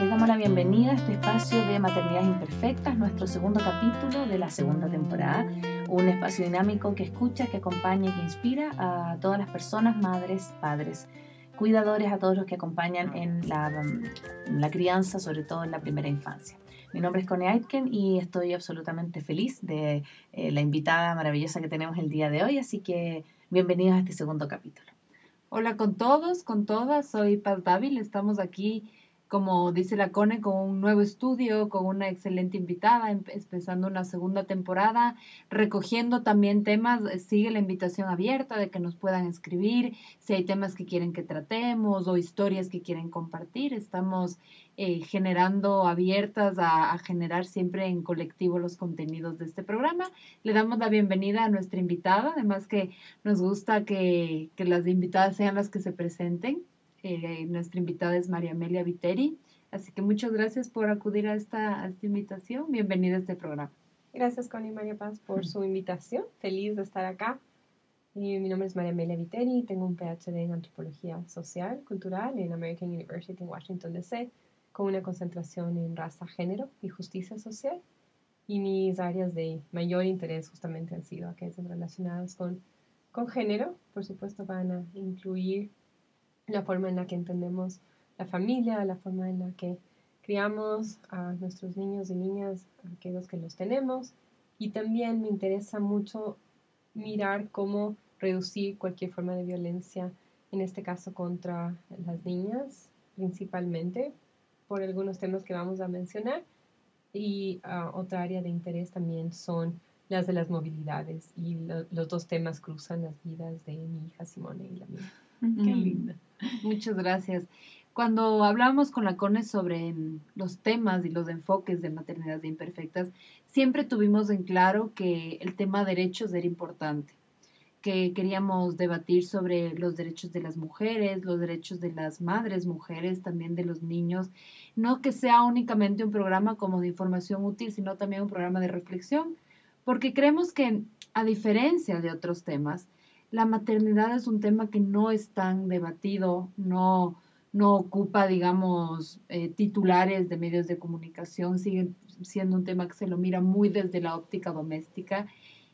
Les damos la bienvenida a este espacio de Maternidades Imperfectas, nuestro segundo capítulo de la segunda temporada. Un espacio dinámico que escucha, que acompaña y que inspira a todas las personas, madres, padres, cuidadores, a todos los que acompañan en la, la crianza, sobre todo en la primera infancia. Mi nombre es Connie Aitken y estoy absolutamente feliz de eh, la invitada maravillosa que tenemos el día de hoy, así que bienvenidos a este segundo capítulo. Hola con todos, con todas, soy Paz Dávila, estamos aquí como dice la CONE, con un nuevo estudio, con una excelente invitada, empezando una segunda temporada, recogiendo también temas, eh, sigue la invitación abierta de que nos puedan escribir, si hay temas que quieren que tratemos o historias que quieren compartir, estamos eh, generando abiertas a, generar siempre en colectivo los contenidos de este programa. Le damos la bienvenida a nuestra invitada, además que nos gusta que, que las invitadas sean las que se presenten. Eh, nuestra invitada es María Amelia Viteri. Así que muchas gracias por acudir a esta, invitación. Bienvenida a este programa. Gracias, Connie María Paz, por su invitación. Feliz de estar acá. Y mi nombre es María Amelia Viteri. Tengo un PhD en Antropología Social, Cultural en American University en Washington, D.C., con una concentración en raza, género y justicia social. Y mis áreas de mayor interés justamente han sido aquellas relacionadas con, con género. Por supuesto, van a incluir la forma en la que entendemos la familia, la forma en la que criamos a nuestros niños y niñas, aquellos que los tenemos. Y también me interesa mucho mirar cómo reducir cualquier forma de violencia, en este caso contra las niñas principalmente, por algunos temas que vamos a mencionar. Y uh, otra área de interés también son las de las movilidades y los dos temas cruzan las vidas de mi hija Simone y la mía. Qué linda. Muchas gracias. Cuando hablamos con la CONE sobre los temas y los enfoques de maternidades imperfectas, siempre tuvimos en claro que el tema derechos era importante, que queríamos debatir sobre los derechos de las mujeres, los derechos de las madres mujeres, también de los niños, no que sea únicamente un programa como de información útil, sino también un programa de reflexión, porque creemos que, a diferencia de otros temas, la maternidad es un tema que no es tan debatido, no, no ocupa, digamos, eh, titulares de medios de comunicación, sigue siendo un tema que se lo mira muy desde la óptica doméstica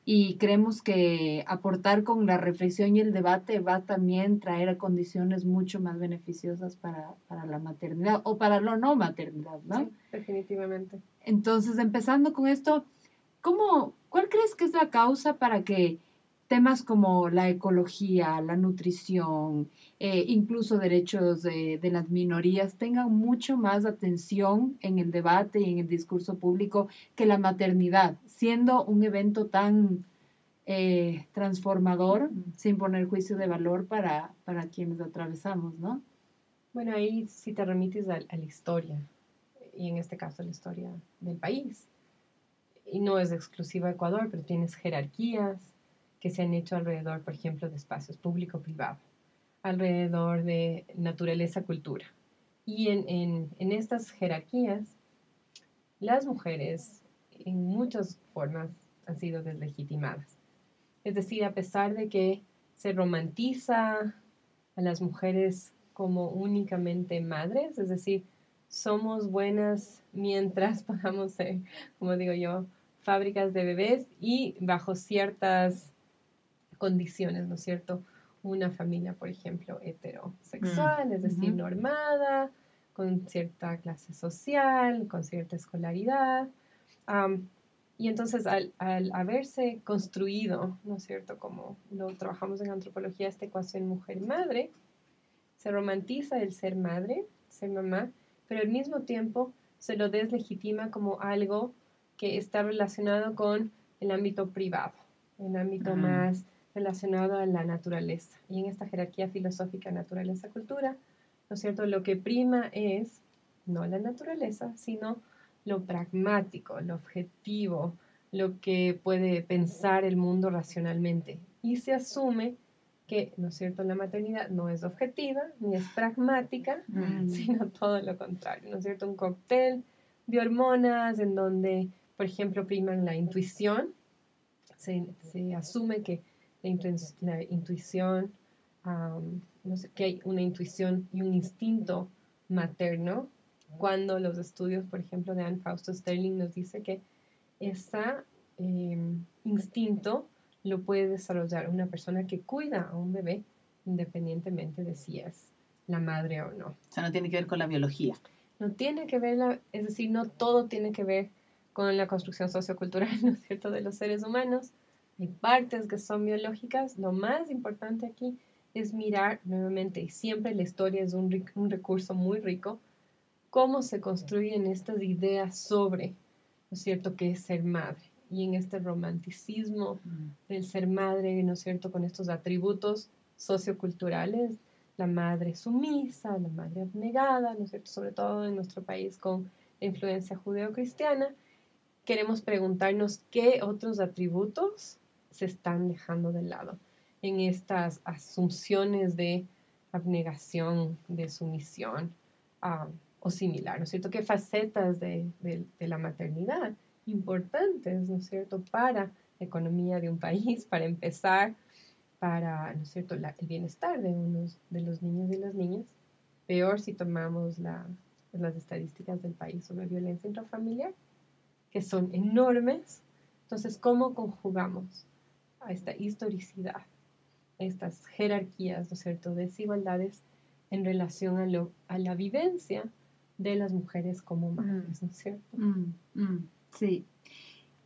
y creemos que aportar con la reflexión y el debate va también traer condiciones mucho más beneficiosas para, para la maternidad o para la no maternidad, ¿no? Sí, definitivamente. Entonces, empezando con esto, ¿cómo, ¿cuál crees que es la causa para que temas como la ecología, la nutrición, eh, incluso derechos de, las minorías tengan mucho más atención en el debate y en el discurso público que la maternidad, siendo un evento tan eh, transformador, sin poner juicio de valor para, para quienes atravesamos, ¿no? Bueno, ahí si te remites a, a la historia, y en este caso la historia del país, y no es exclusiva de Ecuador, pero tienes jerarquías, que se han hecho alrededor, por ejemplo, de espacios público-privado, alrededor de naturaleza-cultura. Y en, en, en estas jerarquías, las mujeres en muchas formas han sido deslegitimadas. Es decir, a pesar de que se romantiza a las mujeres como únicamente madres, es decir, somos buenas mientras podamos ser, como digo yo, fábricas de bebés y bajo ciertas condiciones, ¿no es cierto? Una familia, por ejemplo, heterosexual, es decir, normada, con cierta clase social, con cierta escolaridad. y entonces al, al, haberse construido, ¿no es cierto? Como lo trabajamos en antropología, esta ecuación mujer-madre, se romantiza el ser madre, ser mamá, pero al mismo tiempo se lo deslegitima como algo que está relacionado con el ámbito privado, el ámbito más relacionado a la naturaleza. Y en esta jerarquía filosófica naturaleza-cultura, ¿no es cierto? Lo que prima es no la naturaleza, sino lo pragmático, lo objetivo, lo que puede pensar el mundo racionalmente. Y se asume que, ¿no es cierto?, la maternidad no es objetiva ni es pragmática, mm. sino todo lo contrario, ¿no es cierto? Un cóctel de hormonas en donde, por ejemplo, priman la intuición, se, se asume que la, intuición, no sé, que hay una intuición y un instinto materno cuando los estudios, por ejemplo, de Anne Fausto Sterling nos dice que ese em, instinto lo puede desarrollar una persona que cuida a un bebé independientemente de si es la madre o no. O sea, no tiene que ver con la biología. No tiene que ver, la, es decir, no todo tiene que ver con la construcción sociocultural, ¿no es cierto?, de los seres humanos. Hay partes que son biológicas. Lo más importante aquí es mirar nuevamente, y siempre la historia es un, un recurso muy rico, cómo se construyen estas ideas sobre, ¿no es cierto?, qué es ser madre. Y en este romanticismo Mm. del ser madre, ¿no es cierto?, con estos atributos socioculturales, la madre sumisa, la madre abnegada, ¿no es cierto?, sobre todo en nuestro país con la influencia judeocristiana, queremos preguntarnos qué otros atributos se están dejando de lado en estas asunciones de abnegación, de sumisión ah, o similar, ¿no es cierto? ¿Qué facetas de, de- de la maternidad importantes, ¿no es cierto?, para la economía de un país, para empezar, para, ¿no es cierto?, la- el bienestar de, unos, de los niños y las niñas. Peor si tomamos la- las estadísticas del país sobre violencia intrafamiliar, que son enormes. Entonces, ¿cómo conjugamos a esta historicidad, a estas jerarquías, ¿no es cierto?, desigualdades en relación a, lo, a la vivencia de las mujeres como madres, ¿no es cierto? Mm, mm, sí.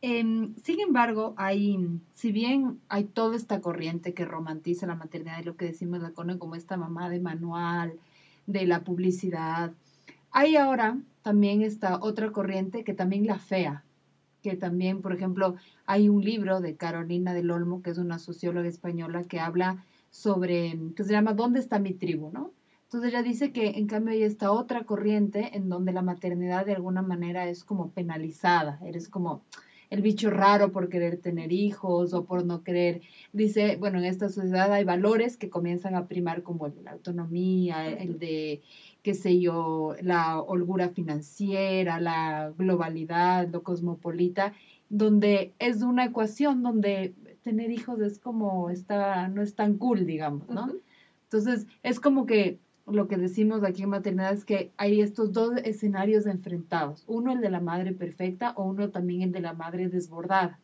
Em, sin embargo, hay, si bien hay toda esta corriente que romantiza la maternidad y lo que decimos la cone como esta mamá de manual, de la publicidad, hay ahora también esta otra corriente que también la fea, que también, por ejemplo, hay un libro de Carolina del Olmo, que es una socióloga española, que habla sobre, que se llama ¿Dónde está mi tribu? ¿no? Entonces ella dice que en cambio hay esta otra corriente en donde la maternidad de alguna manera es como penalizada, eres como el bicho raro por querer tener hijos o por no querer. Dice, bueno, en esta sociedad hay valores que comienzan a primar como el de la autonomía, el de, qué sé yo, la holgura financiera, la globalidad, lo cosmopolita, donde es una ecuación donde tener hijos es como, está, no es tan cool, digamos, ¿no? Entonces, es como que lo que decimos aquí en maternidad es que hay estos dos escenarios enfrentados. Uno el de la madre perfecta o uno también el de la madre desbordada.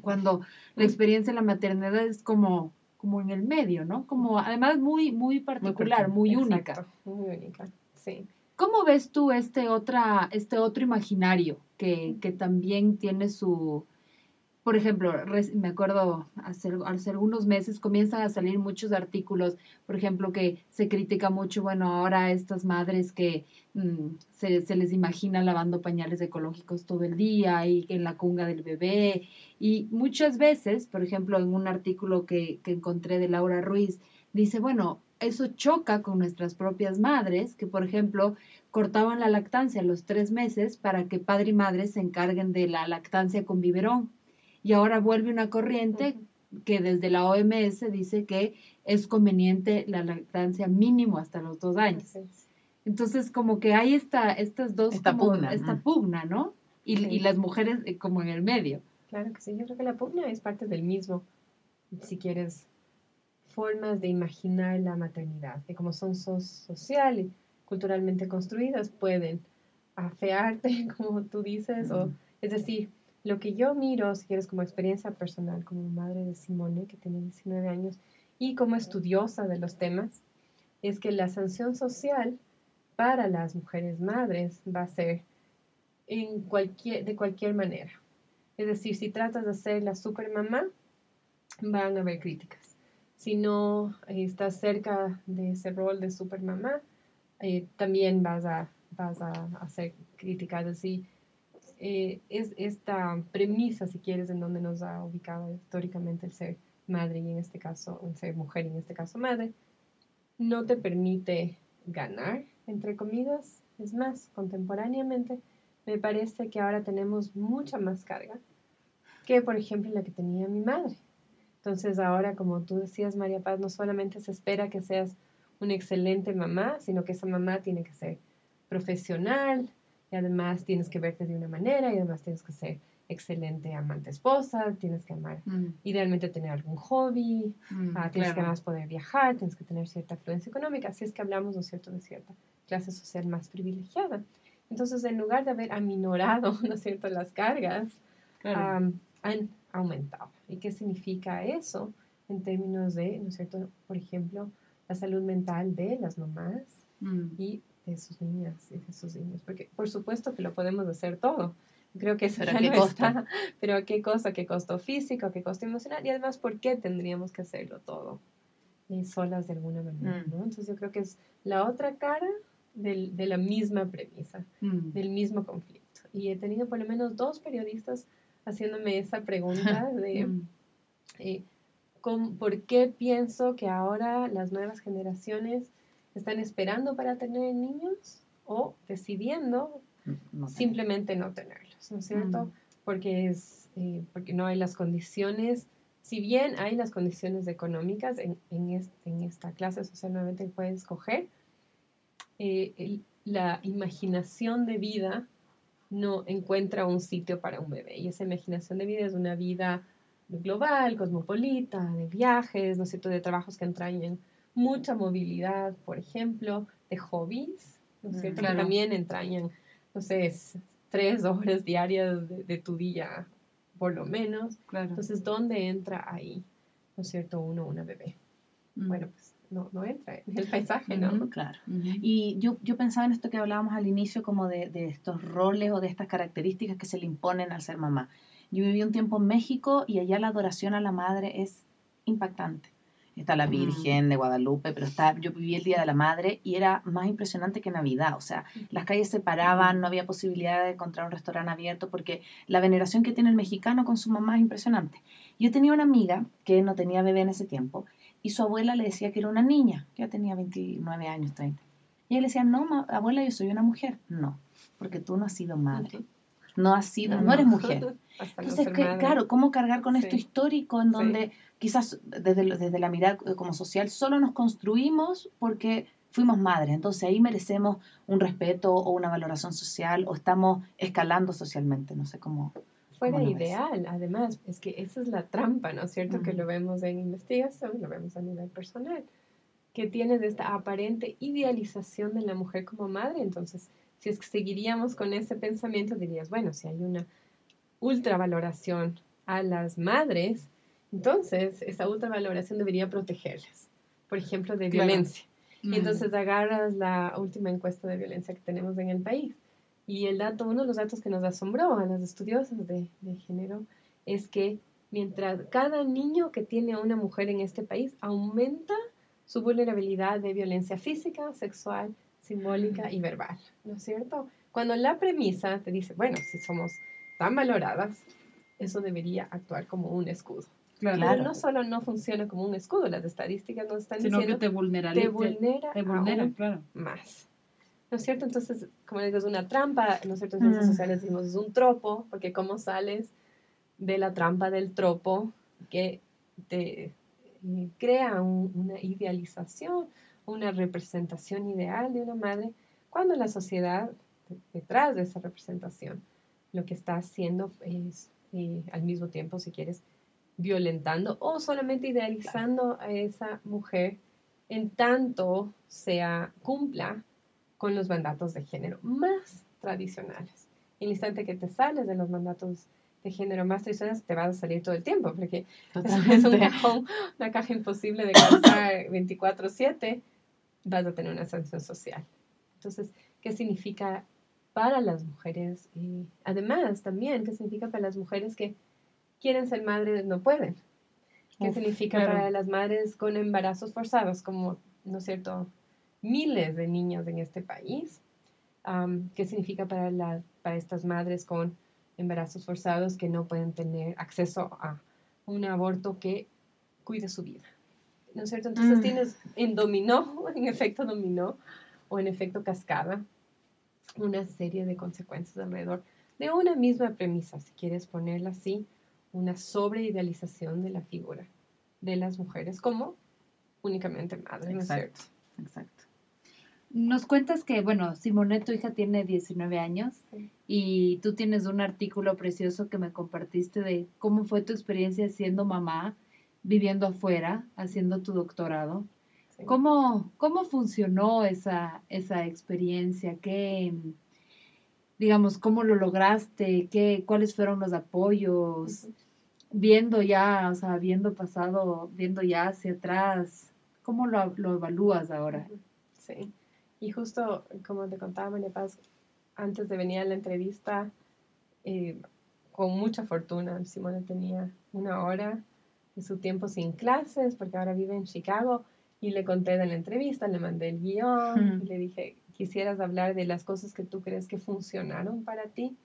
Cuando la experiencia de la maternidad es como, como en el medio, ¿no? Como además muy, muy particular, muy, única. Exacto, Muy única, sí. ¿Cómo ves tú este, otra, este otro imaginario que, que también tiene su... Por ejemplo, me acuerdo hace, algunos meses comienzan a salir muchos artículos, por ejemplo, que se critica mucho, bueno, ahora estas madres que mm, se, se les imagina lavando pañales ecológicos todo el día y en la cunga del bebé. Y muchas veces, por ejemplo, en un artículo que, que encontré de Laura Ruiz, dice, bueno, eso choca con nuestras propias madres, que por ejemplo cortaban la lactancia a los tres meses para que padre y madre se encarguen de la lactancia con biberón. Y ahora vuelve una corriente que desde la OMS dice que es conveniente la lactancia mínimo hasta los dos años. Entonces, como que hay esta, estas dos, Esta como- pugna, esta ¿no? pugna, ¿no? Y, Sí. y las mujeres eh, como en el medio. Claro que sí, yo creo que la pugna es parte del mismo, si quieres, formas de imaginar la maternidad, que como son so- social y culturalmente construidas, pueden afearte, como tú dices, o es decir, lo que yo miro, si quieres, como experiencia personal, como madre de Simone, que tiene 19 años, y como estudiosa de los temas, es que la sanción social para las mujeres madres va a ser en cualquier, de cualquier manera. Es decir, si tratas de ser la supermamá, van a haber críticas. Si no eh, estás cerca de ese rol de supermamá, eh, también vas a, vas a hacer críticas. Es eh, es esta premisa, si quieres, en donde nos ha ubicado históricamente el ser madre y en este caso, el ser mujer y en este caso madre, no te permite ganar, entre comillas. Es más, contemporáneamente, me parece que ahora tenemos mucha más carga que, por ejemplo, la que tenía mi madre. Entonces ahora, como tú decías, María Paz, no solamente se espera que seas una excelente mamá, sino que esa mamá tiene que ser profesional y además tienes que verte de una manera y además tienes que ser excelente amante esposa, tienes que amar, idealmente tener algún hobby, Mm, Ah, tienes que claro. además poder viajar, tienes que tener cierta afluencia económica, si es que hablamos, ¿no es cierto?, de cierta clase social más privilegiada. Entonces, en lugar de haber aminorado, ¿no es cierto?, las cargas, han aumentado. ¿Y qué significa eso en términos de, ¿no es cierto?, por ejemplo, la salud mental de las mamás Mm. y de sus niñas y de sus niños? Porque, por supuesto que lo podemos hacer todo. Creo que eso ¿Pero ya no costo? está. Pero qué costo, qué costo físico, qué costo emocional y además, ¿por qué tendríamos que hacerlo todo? Y solas de alguna manera, Mm. ¿no? Entonces yo creo que es la otra cara del- de la misma premisa Mm. del mismo conflicto. Y he tenido por lo menos dos periodistas haciéndome esa pregunta de Mm. eh, ¿cómo- ¿por qué pienso que ahora las nuevas generaciones están esperando para tener niños o decidiendo No sé. simplemente no tenerlos, ¿no es cierto? Mm. Porque, es, eh, porque no hay las condiciones, si bien hay las condiciones económicas en, en, es- en esta clase social nuevamente que puedes escoger, eh, el- la imaginación de vida no encuentra un sitio para un bebé. Y esa imaginación de vida es una vida global, cosmopolita, de viajes, ¿no es cierto?, de trabajos que entrañan mucha movilidad, por ejemplo, de hobbies, ¿no es cierto?, claro. que también entrañan, no sé, es tres horas diarias de, de tu día, por lo menos. Claro. Entonces, ¿dónde entra ahí, ¿no es cierto?, uno, una bebé. Mm. Bueno, pues no, no entra en el paisaje, ¿no? Claro. Y yo, yo pensaba en esto que hablábamos al inicio, como de, de estos roles o de estas características que se le imponen al ser mamá. Yo viví un tiempo en México y allá la adoración a la madre es impactante. Está la Mm. Virgen de Guadalupe, pero está, yo viví el Día de la Madre y era más impresionante que Navidad. O sea, las calles se paraban, no había posibilidad de encontrar un restaurante abierto porque la veneración que tiene el mexicano con su mamá es impresionante. Yo tenía una amiga que no tenía bebé en ese tiempo y su abuela le decía que era una niña, que ya tenía 29 años, 30. Y ella le decía, no, ma- abuela, yo soy una mujer. No, porque tú no has sido madre. No has sido, no eres mujer. No Entonces, que- claro, ¿cómo cargar con esto Sí. histórico en Sí. Quizás desde, desde la mirada eh, como social solo nos construimos porque fuimos madres? Entonces ahí merecemos un respeto o una valoración social o estamos escalando socialmente, no sé cómo. fuera ¿Cómo lo ves? ideal. Además, es que esa es la trampa, ¿no es cierto? Que Ujú. lo vemos en investigación, lo vemos a nivel personal, que tienes esta aparente idealización de la mujer como madre. Entonces, si es que seguiríamos con ese pensamiento, dirías, bueno, si hay una ultravaloración a las madres, entonces esa ultravaloración debería protegerlas, por ejemplo, de Claro. violencia. Y entonces agarras la última encuesta de violencia que tenemos en el país. Y el dato, uno de los datos que nos asombró a las estudiosas de, de género es que mientras cada niño que tiene a una mujer en este país aumenta su vulnerabilidad de violencia física, sexual, simbólica y verbal, ¿no es cierto? Cuando la premisa te dice, bueno, si somos tan valoradas, eso debería actuar como un escudo. Claro. Pero no solo no funciona como un escudo, las estadísticas nos están Sino que diciendo te te vulnera, Te vulnera, aún claro. más. ¿No es cierto? Entonces, como digo, es una trampa, ¿no es cierto? En ciencias Mm. sociales decimos es un tropo, porque cómo sales de la trampa del tropo que te eh, crea un- una idealización, una representación ideal de una madre, cuando la sociedad de- detrás de esa representación lo que está haciendo es, eh, al mismo tiempo, si quieres, violentando o solamente idealizando a esa mujer en tanto sea cumpla con los mandatos de género más tradicionales. En el instante que te sales de los mandatos de género más tradicionales, te vas a salir todo el tiempo, porque es, es un Totalmente. cajón, una caja imposible de calzar 24/7, vas a tener una sanción social. Entonces, ¿qué significa para las mujeres? Y además, también, ¿qué significa para las mujeres que quieren ser madres, no pueden? ¿Qué Uf, significa claro. para las madres con embarazos forzados, como, ¿no es cierto?, miles de niñas en este país. Am, ¿Qué significa para, la, para estas madres con embarazos forzados que no pueden tener acceso a un aborto que cuide su vida? ¿No es cierto? Entonces Mm. tienes en dominó, en efecto dominó, o en efecto cascada, una serie de consecuencias alrededor de una misma premisa, si quieres ponerla así, una sobreidealización de la figura de las mujeres como únicamente madres, ¿no es Exacto. cierto? Exacto. Nos cuentas que, bueno, Simone, tu hija tiene 19 años Sí. y tú tienes un artículo precioso que me compartiste de cómo fue tu experiencia siendo mamá, viviendo afuera, haciendo tu doctorado. Sí. ¿Cómo, cómo funcionó esa, esa experiencia? ¿Qué, digamos, cómo lo lograste, qué, cuáles fueron los apoyos, viendo ya, o sea, viendo pasado, viendo ya hacia atrás, ¿cómo lo, lo evalúas ahora? Sí, y justo como te contaba María Paz, antes de venir a la entrevista, eh, con mucha fortuna, Simone tenía una hora de su tiempo sin clases, porque ahora vive en Chicago, y le conté de la entrevista, le mandé el guion, y le dije, quisieras hablar de las cosas que tú crees que funcionaron para ti.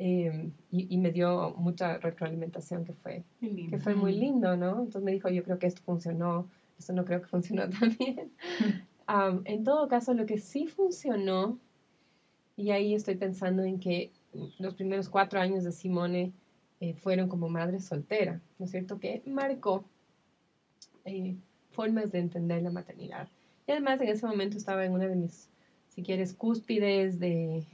Em, y, me dio mucha retroalimentación que fue, que fue muy lindo, ¿no? Entonces me dijo, yo creo que esto funcionó, esto no creo que funcionó tan bien. en todo caso, lo que sí funcionó, y ahí estoy pensando en que los primeros cuatro años de Simone eh, fueron como madre soltera, ¿no es cierto? Que marcó eh, formas de entender la maternidad. Y además en ese momento estaba en una de mis si quieres, cúspides de,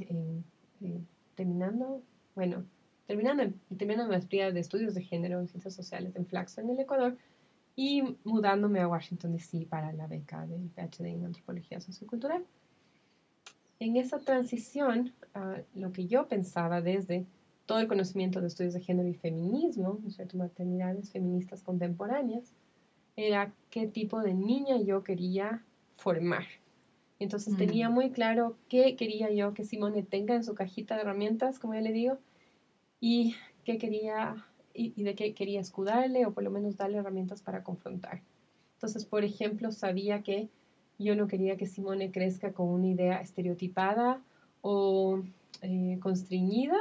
terminando, bueno, terminando, terminando maestría de estudios de género en ciencias sociales en Flaxo, en el Ecuador, y mudándome a Washington, D.C. para la beca del PhD en antropología sociocultural. En esa transición, uh, lo que yo pensaba desde todo el conocimiento de estudios de género y feminismo, maternidades feministas contemporáneas, era qué tipo de niña yo quería formar entonces tenía mm. muy claro qué quería yo que Simone tenga en su cajita de herramientas, como ya le digo, y qué quería y, de qué quería escudarle o por lo menos darle herramientas para confrontar. Entonces, por ejemplo, sabía que yo no quería que Simone crezca con una idea estereotipada o eh, constreñida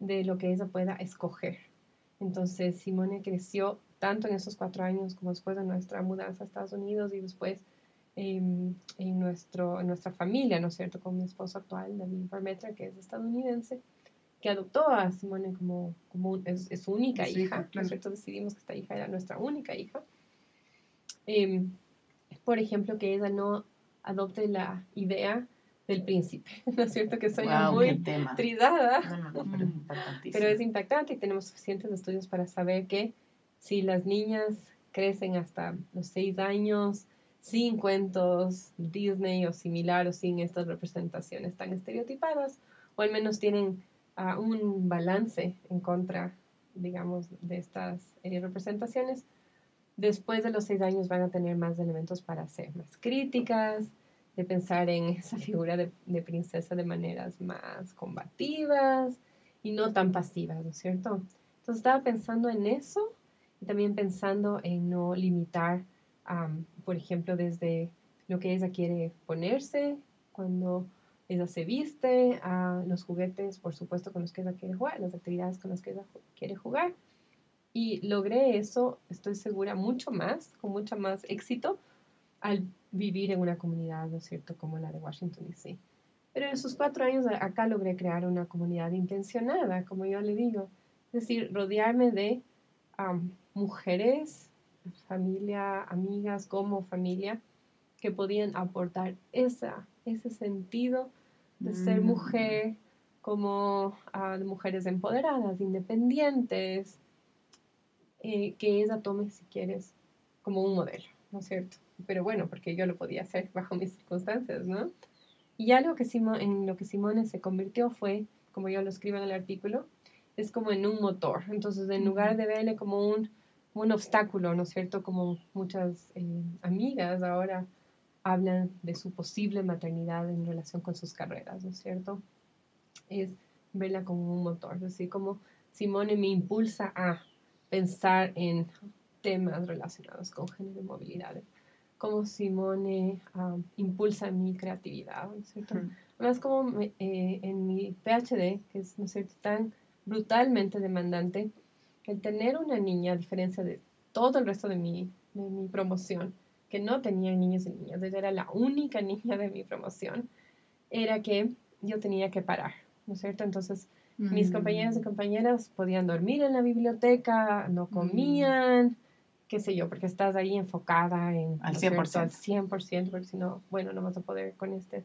de lo que ella pueda escoger. Entonces, Simone creció tanto en esos cuatro años como después de nuestra mudanza a Estados Unidos y después en, nuestro, en nuestra familia, ¿no es cierto? Con mi esposo actual, David Barmetra, que es estadounidense, que adoptó a Simone como, como es, su única hija, ¿no es cierto? Decidimos que esta hija era nuestra única hija. Em, por ejemplo, que ella no adopte la idea del príncipe, ¿no es cierto? Que soy muy tridada, pero, es pero es impactante y tenemos suficientes estudios para saber que si las niñas crecen hasta los seis años, sin cuentos Disney o similar o sin estas representaciones tan estereotipadas, o al menos tienen ah, un balance en contra, digamos, de estas eh, representaciones. Después de los seis años van a tener más elementos para ser más críticas, de pensar en esa figura de, de princesa de maneras más combativas y no tan pasivas, ¿no es cierto? Entonces estaba pensando en eso y también pensando en no limitar por ejemplo, desde lo que ella quiere ponerse cuando ella se viste, a los juguetes, por supuesto, con los que ella quiere jugar, las actividades con las que ella quiere jugar. Y logré eso, estoy segura, mucho más, con mucho más éxito, al vivir en una comunidad, ¿no es cierto?, como la de Washington, D.C. Pero en esos cuatro años acá logré crear una comunidad intencionada, como yo le digo. Es decir, rodearme de mujeres familia, amigas como familia, que podían aportar esa, ese sentido de ser mm. mujer como ah, mujeres empoderadas, independientes, eh, que ella tome, si quieres, como un modelo, ¿no es cierto? Pero bueno, porque yo lo podía hacer bajo mis circunstancias, ¿no? Y algo que en lo que Simone se convirtió fue, como yo lo escribo en el artículo, es como en un motor. Entonces, en lugar de verle como un un obstáculo, ¿no es cierto? Como muchas eh, amigas ahora hablan de su posible maternidad en relación con sus carreras, ¿no es cierto? Es verla como un motor, es decir, como Simone me impulsa a pensar en temas relacionados con género y movilidad, como Simone ah, impulsa mi creatividad, ¿no es cierto? Además, como eh, en mi PhD, que es, ¿no es cierto?, tan brutalmente demandante, el tener una niña, a diferencia de todo el resto de mi, de mi promoción, que no tenía niños y niñas, ella era la única niña de mi promoción, era que yo tenía que parar, ¿no es cierto? Entonces, mis mm. compañeros y compañeras podían dormir en la biblioteca, no mm. comían, qué sé yo, porque estás ahí enfocada en... Al 100%. al 100%, porque si no, bueno, no vas a poder con, este,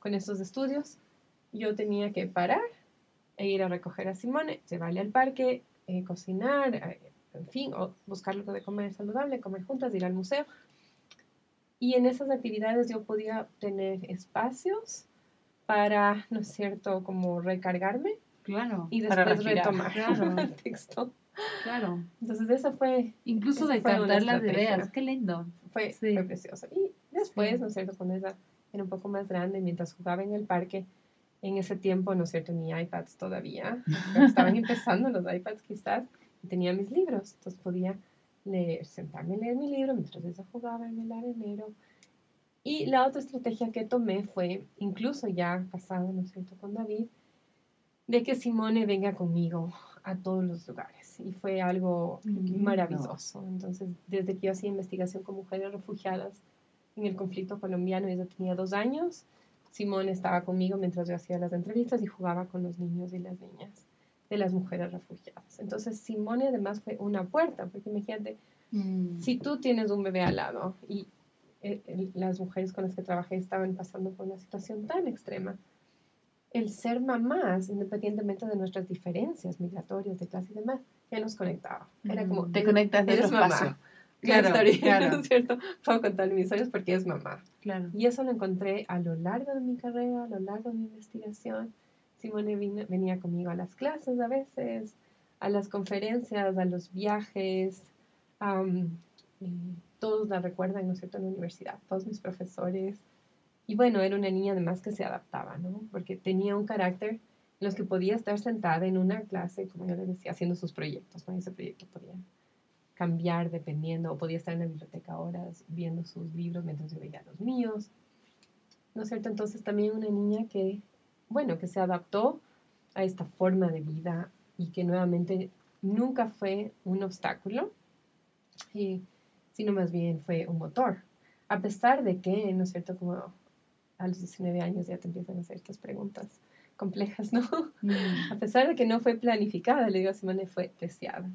con estos estudios. Yo tenía que parar e ir a recoger a Simone, llevarle al parque, eh, cocinar, eh, en fin, o buscar algo de comer saludable, comer juntas, ir al museo. Y en esas actividades yo podía tener espacios para, ¿no es cierto?, como recargarme Claro. y después retomar Claro. el texto. Claro. Entonces esa fue, Incluso de captar las ideas. Qué lindo. fue, Sí. fue precioso. Y después, Sí. ¿no es cierto?, cuando era un poco más grande, mientras jugaba en el parque, en ese tiempo, ¿no es cierto?, ni iPads todavía. Estaban empezando los iPads quizás, y tenía mis libros. Entonces podía leer, sentarme a leer mi libro mientras ella jugaba en el arenero. Y la otra estrategia que tomé fue, incluso ya casada, ¿no es cierto?, con David, de que Simone venga conmigo a todos los lugares. Y fue algo Lindo. maravilloso. Entonces, desde que yo hacía investigación con mujeres refugiadas en el conflicto colombiano, ella tenía dos años, Simone estaba conmigo mientras yo hacía las entrevistas y jugaba con los niños y las niñas de las mujeres refugiadas. Entonces, Simone además fue una puerta, porque imagínate, Mm. si tú tienes un bebé al lado y eh, el- las mujeres con las que trabajé estaban pasando por una situación tan extrema, el ser mamás, independientemente de nuestras diferencias migratorias de clase y demás, ya nos conectaba. Era como, Te conectas de otro mamá. espacio. Claro, Claro, claro. ¿no es cierto? Puedo contar mis historias porque es mamá. Claro. Y eso lo encontré a lo largo de mi carrera, a lo largo de mi investigación. Simone vino- venía conmigo a las clases a veces, a las conferencias, a los viajes. y todos la recuerdan, ¿no es cierto?, en la universidad, todos mis profesores. Y bueno, era una niña además que se adaptaba, ¿no? Porque tenía un carácter en los que podía estar sentada en una clase, como yo le decía, haciendo sus proyectos, ¿no? Y ese proyecto podía cambiar dependiendo, o podía estar en la biblioteca horas viendo sus libros mientras yo veía los míos. ¿No es cierto? Entonces también una niña que, bueno, que se adaptó a esta forma de vida y que nuevamente nunca fue un obstáculo, y, sino más bien fue un motor. A pesar de que, ¿no es cierto? Como a los 19 años ya te empiezan a hacer estas preguntas complejas, ¿no? Mm. A pesar de que no fue planificada, le digo a Simone, fue deseada.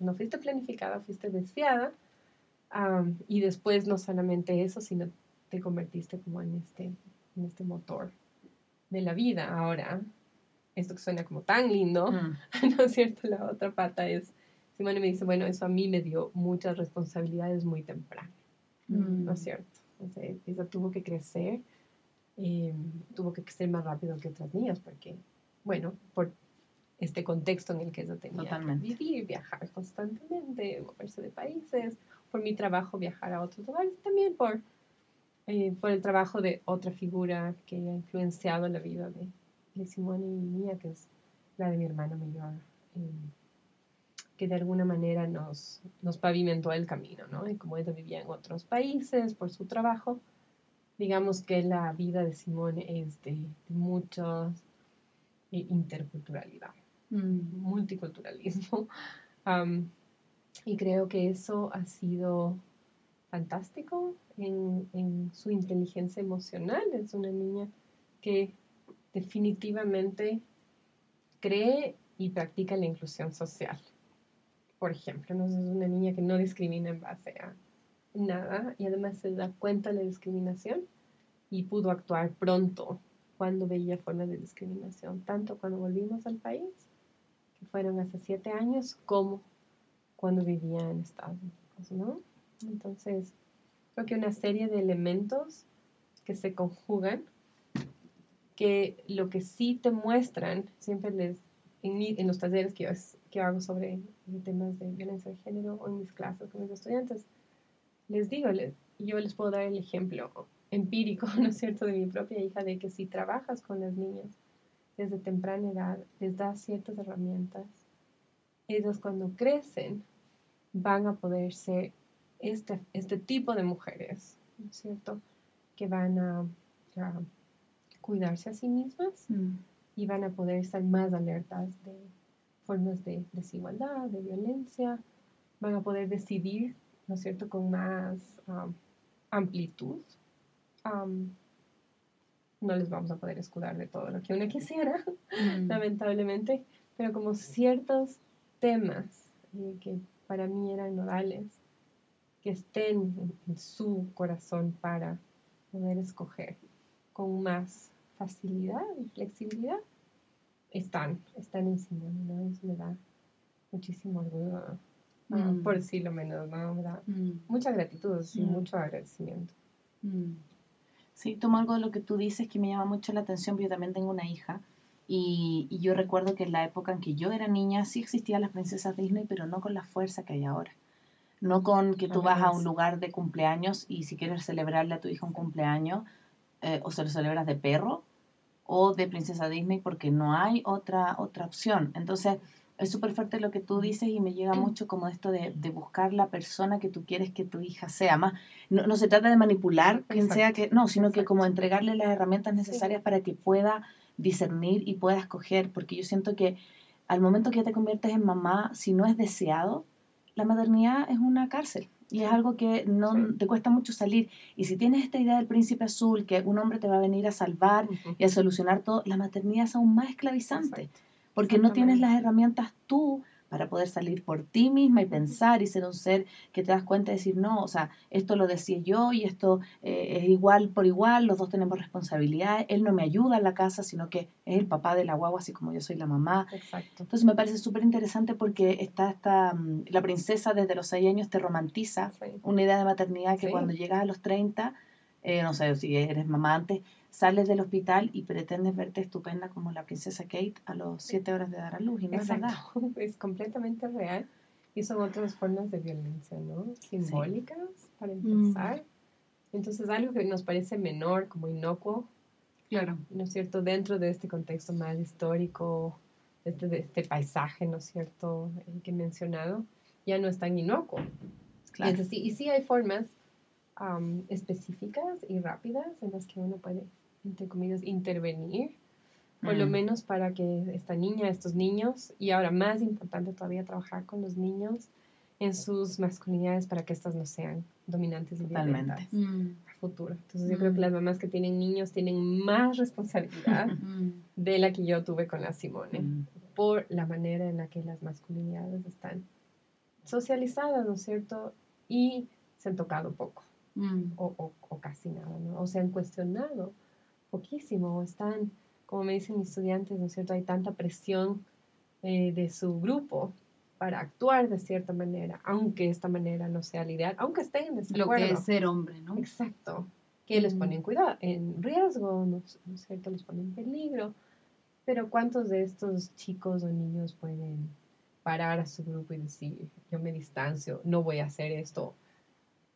No, fuiste planificada, fuiste deseada. y después no solamente eso, sino te convertiste como en este, en este motor de la vida. Ahora, esto que suena como tan lindo, Mm. ¿no es cierto? La otra pata es, Simone me dice, bueno, eso a mí me dio muchas responsabilidades muy temprano. Mm. ¿no es cierto? Sea, ella tuvo que crecer, eh, tuvo que crecer más rápido que otras niñas, porque, bueno, por este contexto en el que ella tenía Totalmente. que vivir, viajar constantemente, moverse de países, por mi trabajo viajar a otros lugares, también por, eh, por el trabajo de otra figura que ha influenciado la vida de, de Simone y mía, que es la de mi hermana mayor. eh, que de alguna manera nos, nos pavimentó el camino, ¿no? Y como ella vivía en otros países por su trabajo, digamos que la vida de Simone es de, de mucha eh, interculturalidad, Mm. multiculturalismo. Y creo que eso ha sido fantástico en, en su inteligencia emocional. Es una niña que definitivamente cree y practica la inclusión social. Por ejemplo, ¿no? es una niña que no discrimina en base a nada y además se da cuenta de la discriminación y pudo actuar pronto cuando veía formas de discriminación, tanto cuando volvimos al país, que fueron hace siete años, como cuando vivía en Estados Unidos, ¿no? Entonces, creo que una serie de elementos que se conjugan, que lo que sí te muestran, siempre les, en, mi- en los talleres que yo, que hago sobre temas de violencia de género o en mis clases con mis estudiantes, les digo, les- yo les puedo dar el ejemplo empírico, ¿no es cierto?, de mi propia hija, de que si trabajas con las niñas desde temprana edad, les das ciertas herramientas, ellas cuando crecen van a poder ser este, este tipo de mujeres, ¿no es cierto?, que van a, a cuidarse a sí mismas Mm. y van a poder estar más alertas de formas de desigualdad, de violencia, van a poder decidir, ¿no es cierto?, con más am, amplitud. Am, no les vamos a poder escudar de todo lo que uno quisiera, Mm. lamentablemente, pero como ciertos temas eh, que para mí eran nodales, que estén en, su corazón para poder escoger con más facilidad y flexibilidad, están, están en Simone, ¿no? Eso me da muchísimo orgullo, Mm. por decirlo menos, ¿no? Mm. mucha gratitud, sí, Mm. mucho agradecimiento. Mm. Sí, tomo algo de lo que tú dices que me llama mucho la atención, porque yo también tengo una hija. Y, y yo recuerdo que en la época en que yo era niña sí existían las princesas Disney, pero no con la fuerza que hay ahora. No con que tú vas a un lugar de cumpleaños y si quieres celebrarle a tu hija un cumpleaños, eh, o se lo celebras de perro o de princesa Disney, porque no hay otra, otra opción. Entonces, es súper fuerte lo que tú dices y me llega mucho como esto de, de, buscar la persona que tú quieres que tu hija sea. Más, no, no se trata de manipular quien sea que, no, sino Exacto. que como entregarle las herramientas necesarias sí. para que pueda discernir y pueda escoger, porque yo siento que al momento que ya te conviertes en mamá, si no es deseado, la maternidad es una cárcel y es algo que no sí. te cuesta mucho salir. Y si tienes esta idea del príncipe azul, que un hombre te va a venir a salvar uh -huh. y a solucionar todo, la maternidad es aún más esclavizante. Exacto porque no tienes las herramientas tú para poder salir por ti misma y pensar y ser un ser que te das cuenta de decir, no, o sea, esto lo decía yo y esto eh, es igual por igual, los dos tenemos responsabilidades, él no me ayuda en la casa, sino que es el papá de la guagua, así como yo soy la mamá. Exacto. Entonces me parece súper interesante porque está esta, la princesa desde los seis años te romantiza sí. una idea de maternidad que sí. cuando llegas a los 30, eh, no sé si eres mamá antes, sales del hospital y pretendes verte estupenda como la princesa Kate a los siete horas de dar a luz y no Exacto. es verdad. Es completamente real y son otras formas de violencia, ¿no? Simbólicas, sí. para empezar. Mm. Entonces, algo que nos parece menor, como inocuo, claro. ¿no es cierto? Dentro de este contexto más histórico, este, de este paisaje, ¿no es cierto?, el que he mencionado, ya no es tan inocuo. Claro. Es decir, y sí hay formas um, específicas y rápidas en las que uno puede entre comillas, intervenir, por mm. lo menos para que esta niña, estos niños, y ahora más importante todavía trabajar con los niños en sus masculinidades para que estas no sean dominantes y violentas mm. a futuro. Entonces yo mm. creo que las mamás que tienen niños tienen más responsabilidad de la que yo tuve con la Simone, por la manera en la que las masculinidades están socializadas, ¿no es cierto? Y se han tocado poco, o, o, o, casi nada, ¿no? O se han cuestionado poquísimo, están, como me dicen mis estudiantes, ¿no es cierto? Hay tanta presión eh, de su grupo para actuar de cierta manera, aunque esta manera no sea la ideal, aunque estén en desacuerdo. Lo que es ser hombre, ¿no? Exacto. Que mm. les pone en cuidado, en riesgo, ¿no, ¿no es cierto? Les pone en peligro. Pero ¿cuántos de estos chicos o niños pueden parar a su grupo y decir, yo me distancio, no voy a hacer esto,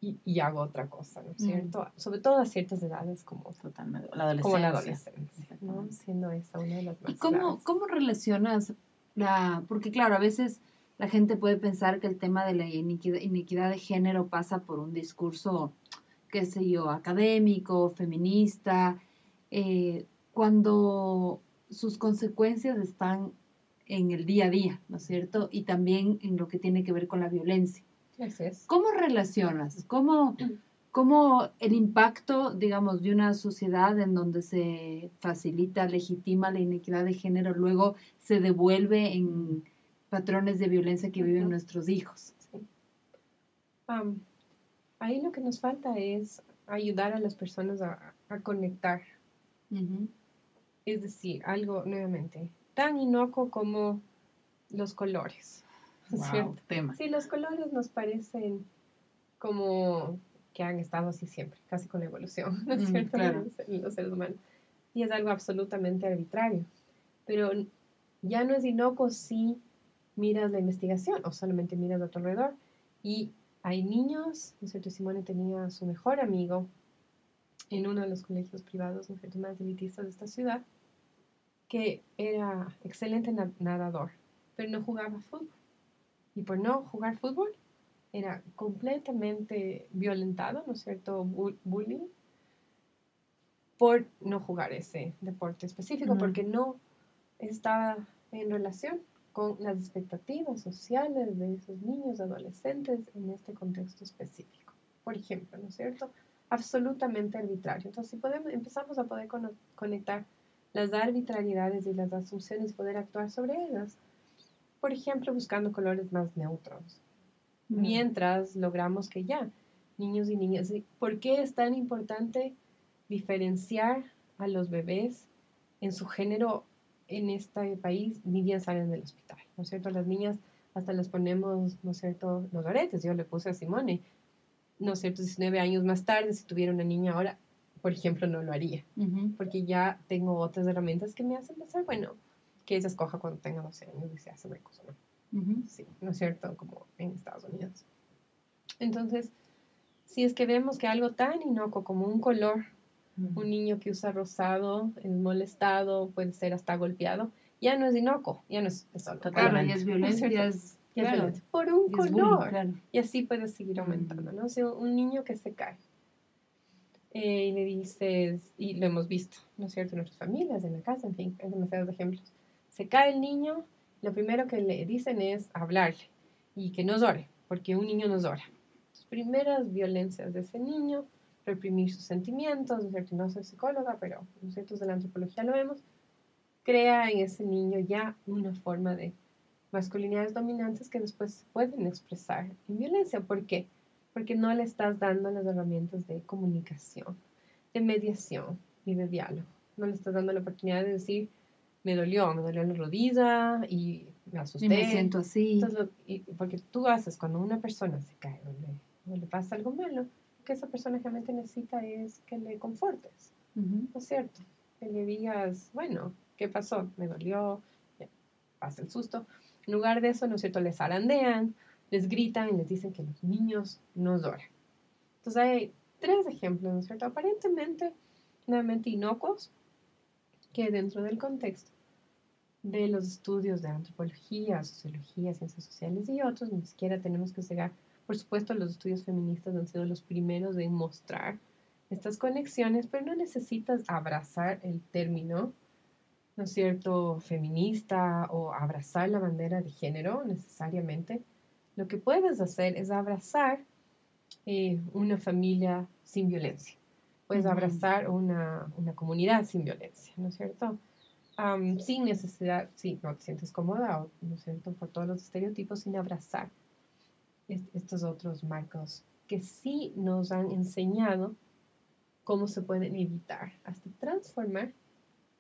y, y, hago otra cosa, ¿no es cierto? Mm. Sobre todo a ciertas edades como, Totalmente. La adolescencia. como la adolescencia, ¿no? Siendo esa una de las más ¿Y cómo, cómo relacionas la...? Porque claro, a veces la gente puede pensar que el tema de la inequidad de género pasa por un discurso, qué sé yo, académico, feminista, eh, cuando sus consecuencias están en el día a día, ¿no es cierto? Y también en lo que tiene que ver con la violencia. Es. ¿Cómo relacionas? ¿Cómo, ¿Cómo el impacto, digamos, de una sociedad en donde se facilita, legitima la inequidad de género, luego se devuelve en patrones de violencia que viven uh -huh. nuestros hijos? Sí. Um, ahí lo que nos falta es ayudar a las personas a, a conectar. Uh -huh. Es decir, algo nuevamente tan inocuo como los colores. Wow, tema. Sí, los colores nos parecen como que han estado así siempre, casi con la evolución, ¿no es mm, cierto? Claro. Los seres humanos. Y es algo absolutamente arbitrario. Pero ya no es inocuo si miras la investigación o solamente miras a tu alrededor. Y hay niños, ¿no es cierto? Simone tenía a su mejor amigo en uno de los colegios privados, ¿no es cierto? Más elitistas de esta ciudad, que era excelente nadador, pero no jugaba fútbol y por no jugar fútbol era completamente violentado, ¿no es cierto? Bullying por no jugar ese deporte específico, uh -huh. porque no estaba en relación con las expectativas sociales de esos niños, adolescentes en este contexto específico. Por ejemplo, ¿no es cierto? Absolutamente arbitrario. Entonces, si podemos, empezamos a poder conectar las arbitrariedades y las asunciones y poder actuar sobre ellas, por ejemplo, buscando colores más neutros. Mm. Mientras logramos que ya, niños y niñas, ¿por qué es tan importante diferenciar a los bebés en su género en este país? Ni bien salen del hospital, ¿no es cierto? Las niñas hasta les ponemos, ¿no es cierto?, los aretes. Yo le puse a Simone, ¿no es cierto?, 19 años más tarde, si tuviera una niña ahora, por ejemplo, no lo haría, porque ya tengo otras herramientas que me hacen pensar, bueno, que ella escoja cuando tenga 12 años y se hace cosa no. Sí, ¿no es cierto? Como en Estados Unidos. Entonces, si es que vemos que algo tan inocuo como un color, un niño que usa rosado, es molestado, puede ser hasta golpeado, ya no es inocuo, ya no es, solo. Claro, y es violencia, es, por un color. Y así puede seguir aumentando, ¿no? O sea, un niño que se cae. Eh, y le dices, y lo hemos visto, ¿no es cierto? En nuestras familias, en la casa, en fin, hay demasiados ejemplos. Se cae el niño, lo primero que le dicen es hablarle y que no llore, porque un niño no llora primeras violencias de ese niño, reprimir sus sentimientos, ¿no cierto? No soy psicóloga, pero los ciertos de la antropología lo vemos, crea en ese niño ya una forma de masculinidades dominantes que después pueden expresar en violencia. ¿Por qué? Porque no le estás dando las herramientas de comunicación, de mediación y de diálogo. No le estás dando la oportunidad de decir, me dolió, me dolió la rodilla y me asusté. Y me siento así. porque tú haces cuando una persona se cae o le pasa algo malo, lo que esa persona realmente necesita es que le confortes, ¿no es cierto? Que le digas, bueno, ¿qué pasó? Me dolió, pasa el susto. En lugar de eso, ¿no es cierto? Les arandean, les gritan y les dicen que los niños no lloran. Entonces hay tres ejemplos, ¿no es cierto? Aparentemente, nuevamente inocuos, que dentro del contexto de los estudios de antropología, sociología, ciencias sociales y otros, ni siquiera tenemos que llegar por supuesto, los estudios feministas han sido los primeros en mostrar estas conexiones, pero no necesitas abrazar el término, ¿no es cierto?, feminista o abrazar la bandera de género necesariamente. Lo que puedes hacer es abrazar eh, una familia sin violencia. Puedes abrazar una, una, comunidad sin violencia, ¿no es cierto? sin necesidad, si no te sientes cómoda, ¿no es cierto?, por todos los estereotipos, sin abrazar estos otros marcos que sí nos han enseñado cómo se pueden evitar hasta transformar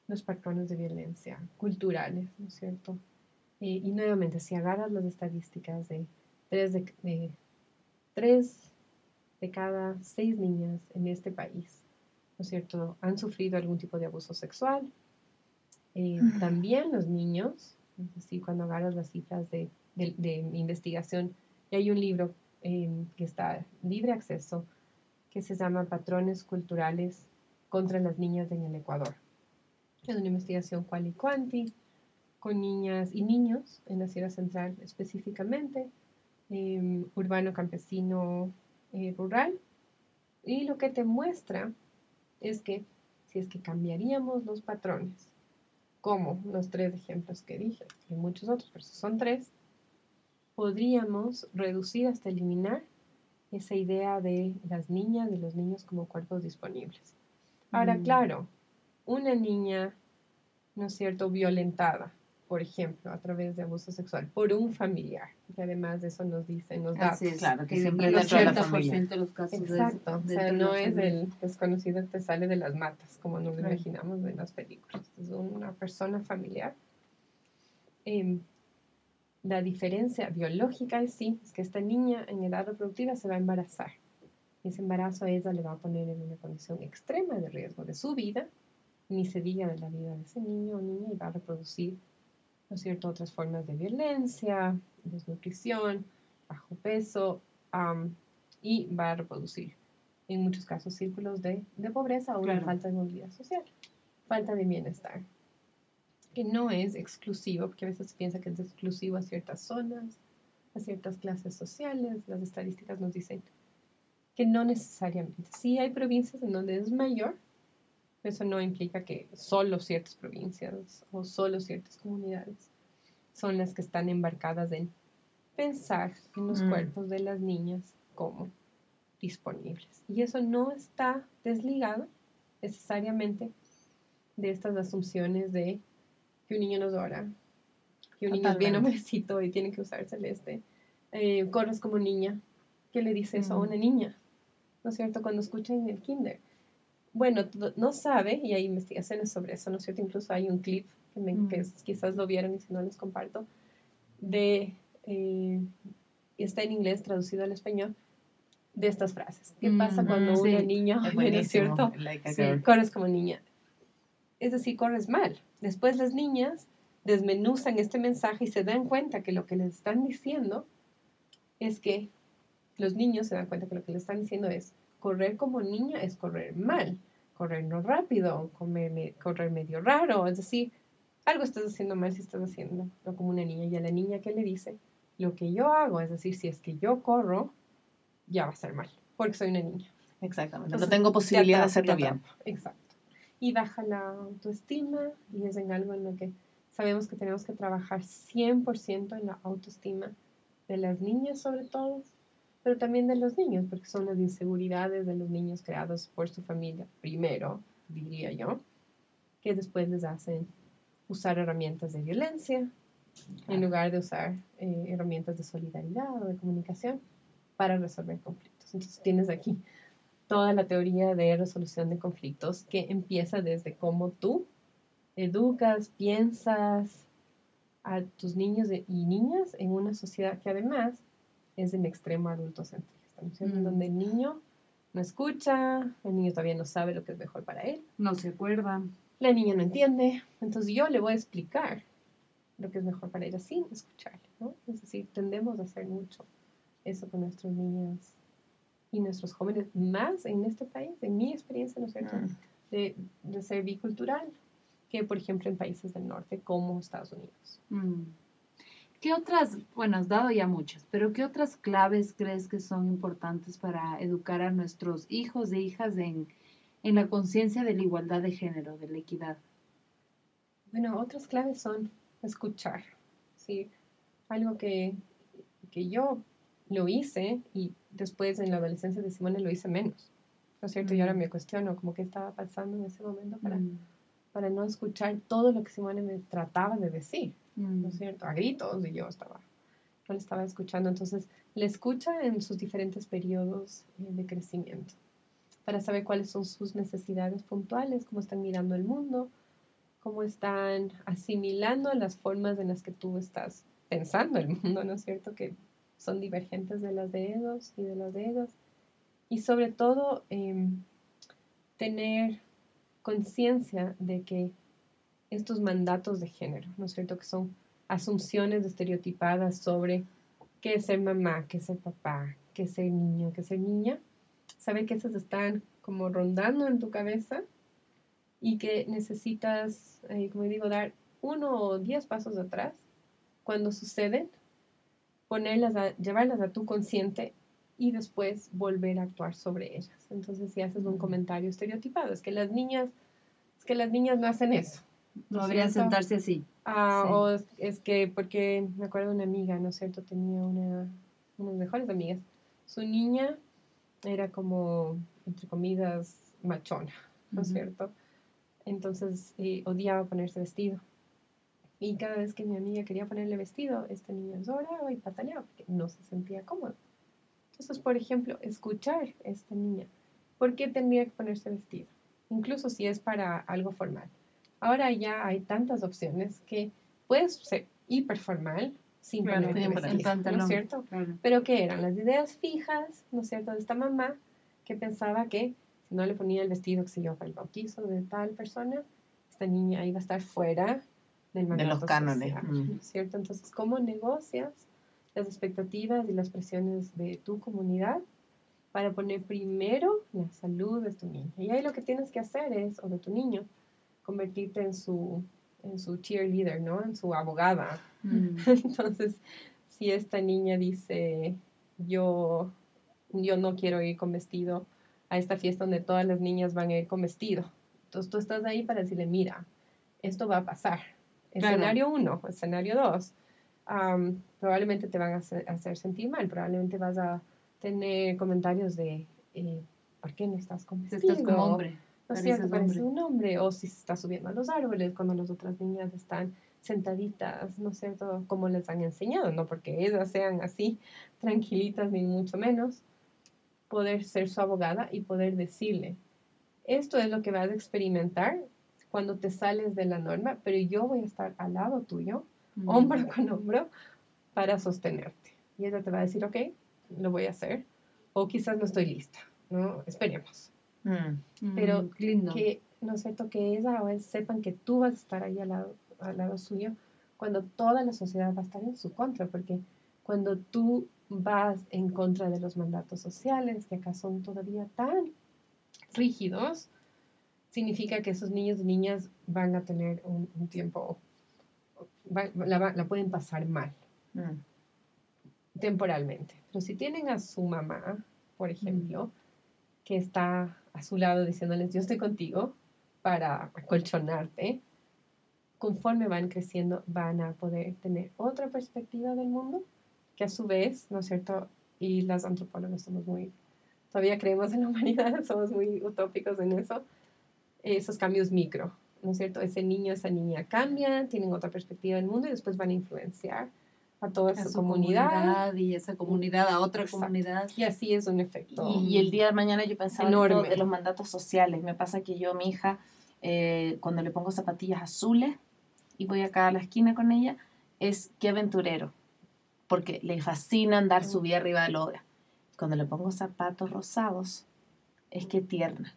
los patrones de violencia culturales, ¿no es cierto? Eh, y nuevamente, si agarras las estadísticas de tres de, tres de cada seis niñas en este país, ¿no es cierto?, han sufrido algún tipo de abuso sexual. Eh, también los niños, es cuando agarras las cifras de, de, de investigación, y hay un libro em, que está libre acceso que se llama Patrones Culturales contra las Niñas en el Ecuador. Es una investigación cual y cuanti con niñas y niños en la Sierra Central específicamente, em, urbano, campesino, eh, rural. Y lo que te muestra es que si es que cambiaríamos los patrones, como los tres ejemplos que dije, y muchos otros, pero son tres, podríamos reducir hasta eliminar esa idea de las niñas y los niños como cuerpos disponibles. Ahora, mm. claro, una niña, ¿no es cierto?, violentada, por ejemplo, a través de abuso sexual por un familiar, que además de eso nos dicen los datos. Sí, claro, que siempre el 80% de los casos Exacto, o sea, no es el desconocido que te sale de las matas, como nos imaginamos en las películas. Es una persona familiar. Eh, la diferencia biológica es sí, es que esta niña en edad reproductiva se va a embarazar. Ese embarazo a ella le va a poner en una condición extrema de riesgo de su vida, ni se diga de la vida de ese niño o niña y va a reproducir, ¿no es cierto?, otras formas de violencia, desnutrición, bajo peso y va a reproducir en muchos casos círculos de, pobreza o una falta de movilidad social, falta de bienestar que no es exclusivo, porque a veces se piensa que es exclusivo a ciertas zonas, a ciertas clases sociales. Las estadísticas nos dicen que no necesariamente. Sí hay provincias en donde es mayor, eso no implica que solo ciertas provincias o solo ciertas comunidades son las que están embarcadas en pensar en los mm. cuerpos de las niñas como disponibles. Y eso no está desligado necesariamente de estas asunciones de que un niño no llora, que un niño es bien hombrecito y tiene que usar celeste. Eh, corres como niña. ¿Qué le dice eso a una niña? ¿No es cierto? Cuando escucha en el kinder. Bueno, no sabe, y hay investigaciones sobre eso, ¿no es cierto? Incluso hay un clip que, quizás lo vieron y si no les comparto, de, eh, está en inglés traducido al español, de estas frases. ¿Qué pasa cuando Mm, una sí, niña, Es ¿no es buenísimo. cierto? Like Sí, corres como niña. Es decir, corres mal. Después las niñas desmenuzan este mensaje y se dan cuenta que lo que les están diciendo es que los niños se dan cuenta que lo que les están diciendo es correr como niña es correr mal, correr no rápido, comer correr medio raro, es decir, algo estás haciendo mal si estás haciendo no como una niña y a la niña que le dice lo que yo hago, es decir, si es que yo corro, ya va a ser mal, porque soy una niña. Exactamente. Entonces, no tengo posibilidad de hacerlo bien. Exacto. Y baja la autoestima y es en algo en lo que sabemos que tenemos que trabajar 100% en la autoestima de las niñas sobre todo, pero también de los niños, porque son las inseguridades de los niños creados por su familia primero, diría yo, que después les hacen usar herramientas de violencia en lugar de usar eh, herramientas de solidaridad o de comunicación para resolver conflictos. Entonces tienes aquí toda la teoría de resolución de conflictos que empieza desde cómo tú educas, piensas a tus niños y niñas en una sociedad que además es en extremo adultocentrista, ¿no Mm. donde el niño no escucha, el niño todavía no sabe lo que es mejor para él, No se acuerda. la niña no entiende, entonces yo le voy a explicar lo que es mejor para ella sin escucharle, ¿no? Es decir, tendemos a hacer mucho eso con nuestros niños y nuestros jóvenes, más en este país, en mi experiencia, ¿no es cierto?, Mm. de, de ser bicultural, que por ejemplo en países del norte como Estados Unidos. Mm. ¿Qué otras, bueno, has dado ya muchas, pero qué otras claves crees que son importantes para educar a nuestros hijos e hijas en, en la conciencia de la igualdad de género, de la equidad? Bueno, otras claves son escuchar, ¿sí? Algo que, que yo lo hice y después en la adolescencia de Simone lo hice menos, ¿no es cierto? Y ahora Mm. me cuestiono como qué estaba pasando en ese momento para, Mm. para no escuchar todo lo que Simone me trataba de decir, Mm. ¿no es cierto? A gritos y yo estaba, no le estaba escuchando. Entonces, le escucha en sus diferentes periodos eh, de crecimiento para saber cuáles son sus necesidades puntuales, cómo están mirando el mundo, cómo están asimilando las formas en las que tú estás pensando el mundo, ¿no es cierto? Que son divergentes de las de ellos y de las de ellos. Y sobre todo, em, tener conciencia de que estos mandatos de género, ¿no es cierto? Que son asunciones estereotipadas sobre qué es ser mamá, qué es ser papá, qué es ser niño, qué es ser niña. Sabe que esas están como rondando en tu cabeza y que necesitas, eh, como digo, dar uno o diez pasos atrás cuando suceden, ponerlas a, llevarlas a tu consciente y después volver a actuar sobre ellas. Entonces, si haces un comentario estereotipado, es que las niñas, es que las niñas no hacen eso. No es deberían cierto? sentarse así. Ah, Sí. O es, que, porque me acuerdo de una amiga, ¿no es cierto? Tenía una, unas mejores amigas. Su niña era como, entre comillas, machona, ¿no es cierto? Entonces eh, odiaba ponerse vestido. Y cada vez que mi amiga quería ponerle vestido, esta niña lloraba y pataleaba porque no se sentía cómoda. Entonces, por ejemplo, escuchar a esta niña. ¿Por qué tendría que ponerse vestido? Incluso si es para algo formal. Ahora ya hay tantas opciones que puedes ser hiperformal sin Claro, poner- ¿no es pantalón. cierto? Claro. Pero que eran las ideas fijas, ¿no es cierto?, de esta mamá que pensaba que si no le ponía el vestido, que se yo, para el bautizo de tal persona, esta niña iba a estar fuera del De los cánones, social, mm. ¿no es cierto? Entonces, ¿cómo negocias las expectativas y las presiones de tu comunidad para poner primero la salud de tu niña? Y ahí lo que tienes que hacer es, o de tu niño, convertirte en su, en su cheerleader, ¿no? En su abogada, Mm. entonces, si esta niña dice, yo, yo no quiero ir con vestido a esta fiesta donde todas las niñas van a ir con vestido, entonces tú estás ahí para decirle, mira, esto va a pasar. Escenario uno, escenario dos, am, probablemente te van a hacer, hacer sentir mal, probablemente vas a tener comentarios de, eh, ¿por qué no estás con Si vestido? estás como hombre. No es cierto, parece un hombre. O si se está subiendo a los árboles cuando las otras niñas están sentaditas, ¿no es cierto? Como les han enseñado, no porque ellas sean así tranquilitas ni mucho menos. Poder ser su abogada y poder decirle, esto es lo que vas a experimentar cuando te sales de la norma, pero yo voy a estar al lado tuyo, Mm. hombro con hombro, para sostenerte. Y ella te va a decir, ok, lo voy a hacer, o quizás no estoy lista, ¿no? Esperemos. Mm. Pero Mm, lindo. Que, ¿no es cierto? Que ella o él sepan que tú vas a estar ahí al lado, al lado suyo cuando toda la sociedad va a estar en su contra, porque cuando tú vas en contra de los mandatos sociales, que acá son todavía tan rígidos, significa que esos niños y niñas van a tener un, un tiempo, va- la, va- la pueden pasar mal Mm. temporalmente. Pero si tienen a su mamá, por ejemplo, que está a su lado diciéndoles, yo estoy contigo para acolchonarte, conforme van creciendo van a poder tener otra perspectiva del mundo, que a su vez, ¿no es cierto? Y las antropólogas somos muy, todavía creemos en la humanidad, somos muy utópicos en eso, esos cambios micro, ¿no es cierto? Ese niño, esa niña cambian, tienen otra perspectiva del mundo y después van a influenciar a toda a su, su comunidad. comunidad y esa comunidad a otra Exacto. comunidad. Y así es un efecto. Y, y el día de mañana yo pensaba Enorme. de los mandatos sociales. Me pasa que yo mi hija, eh, cuando le pongo zapatillas azules y voy acá a la esquina con ella, es qué aventurero. Porque le fascina andar subida arriba del obra. Cuando le pongo zapatos rosados, es que tierna.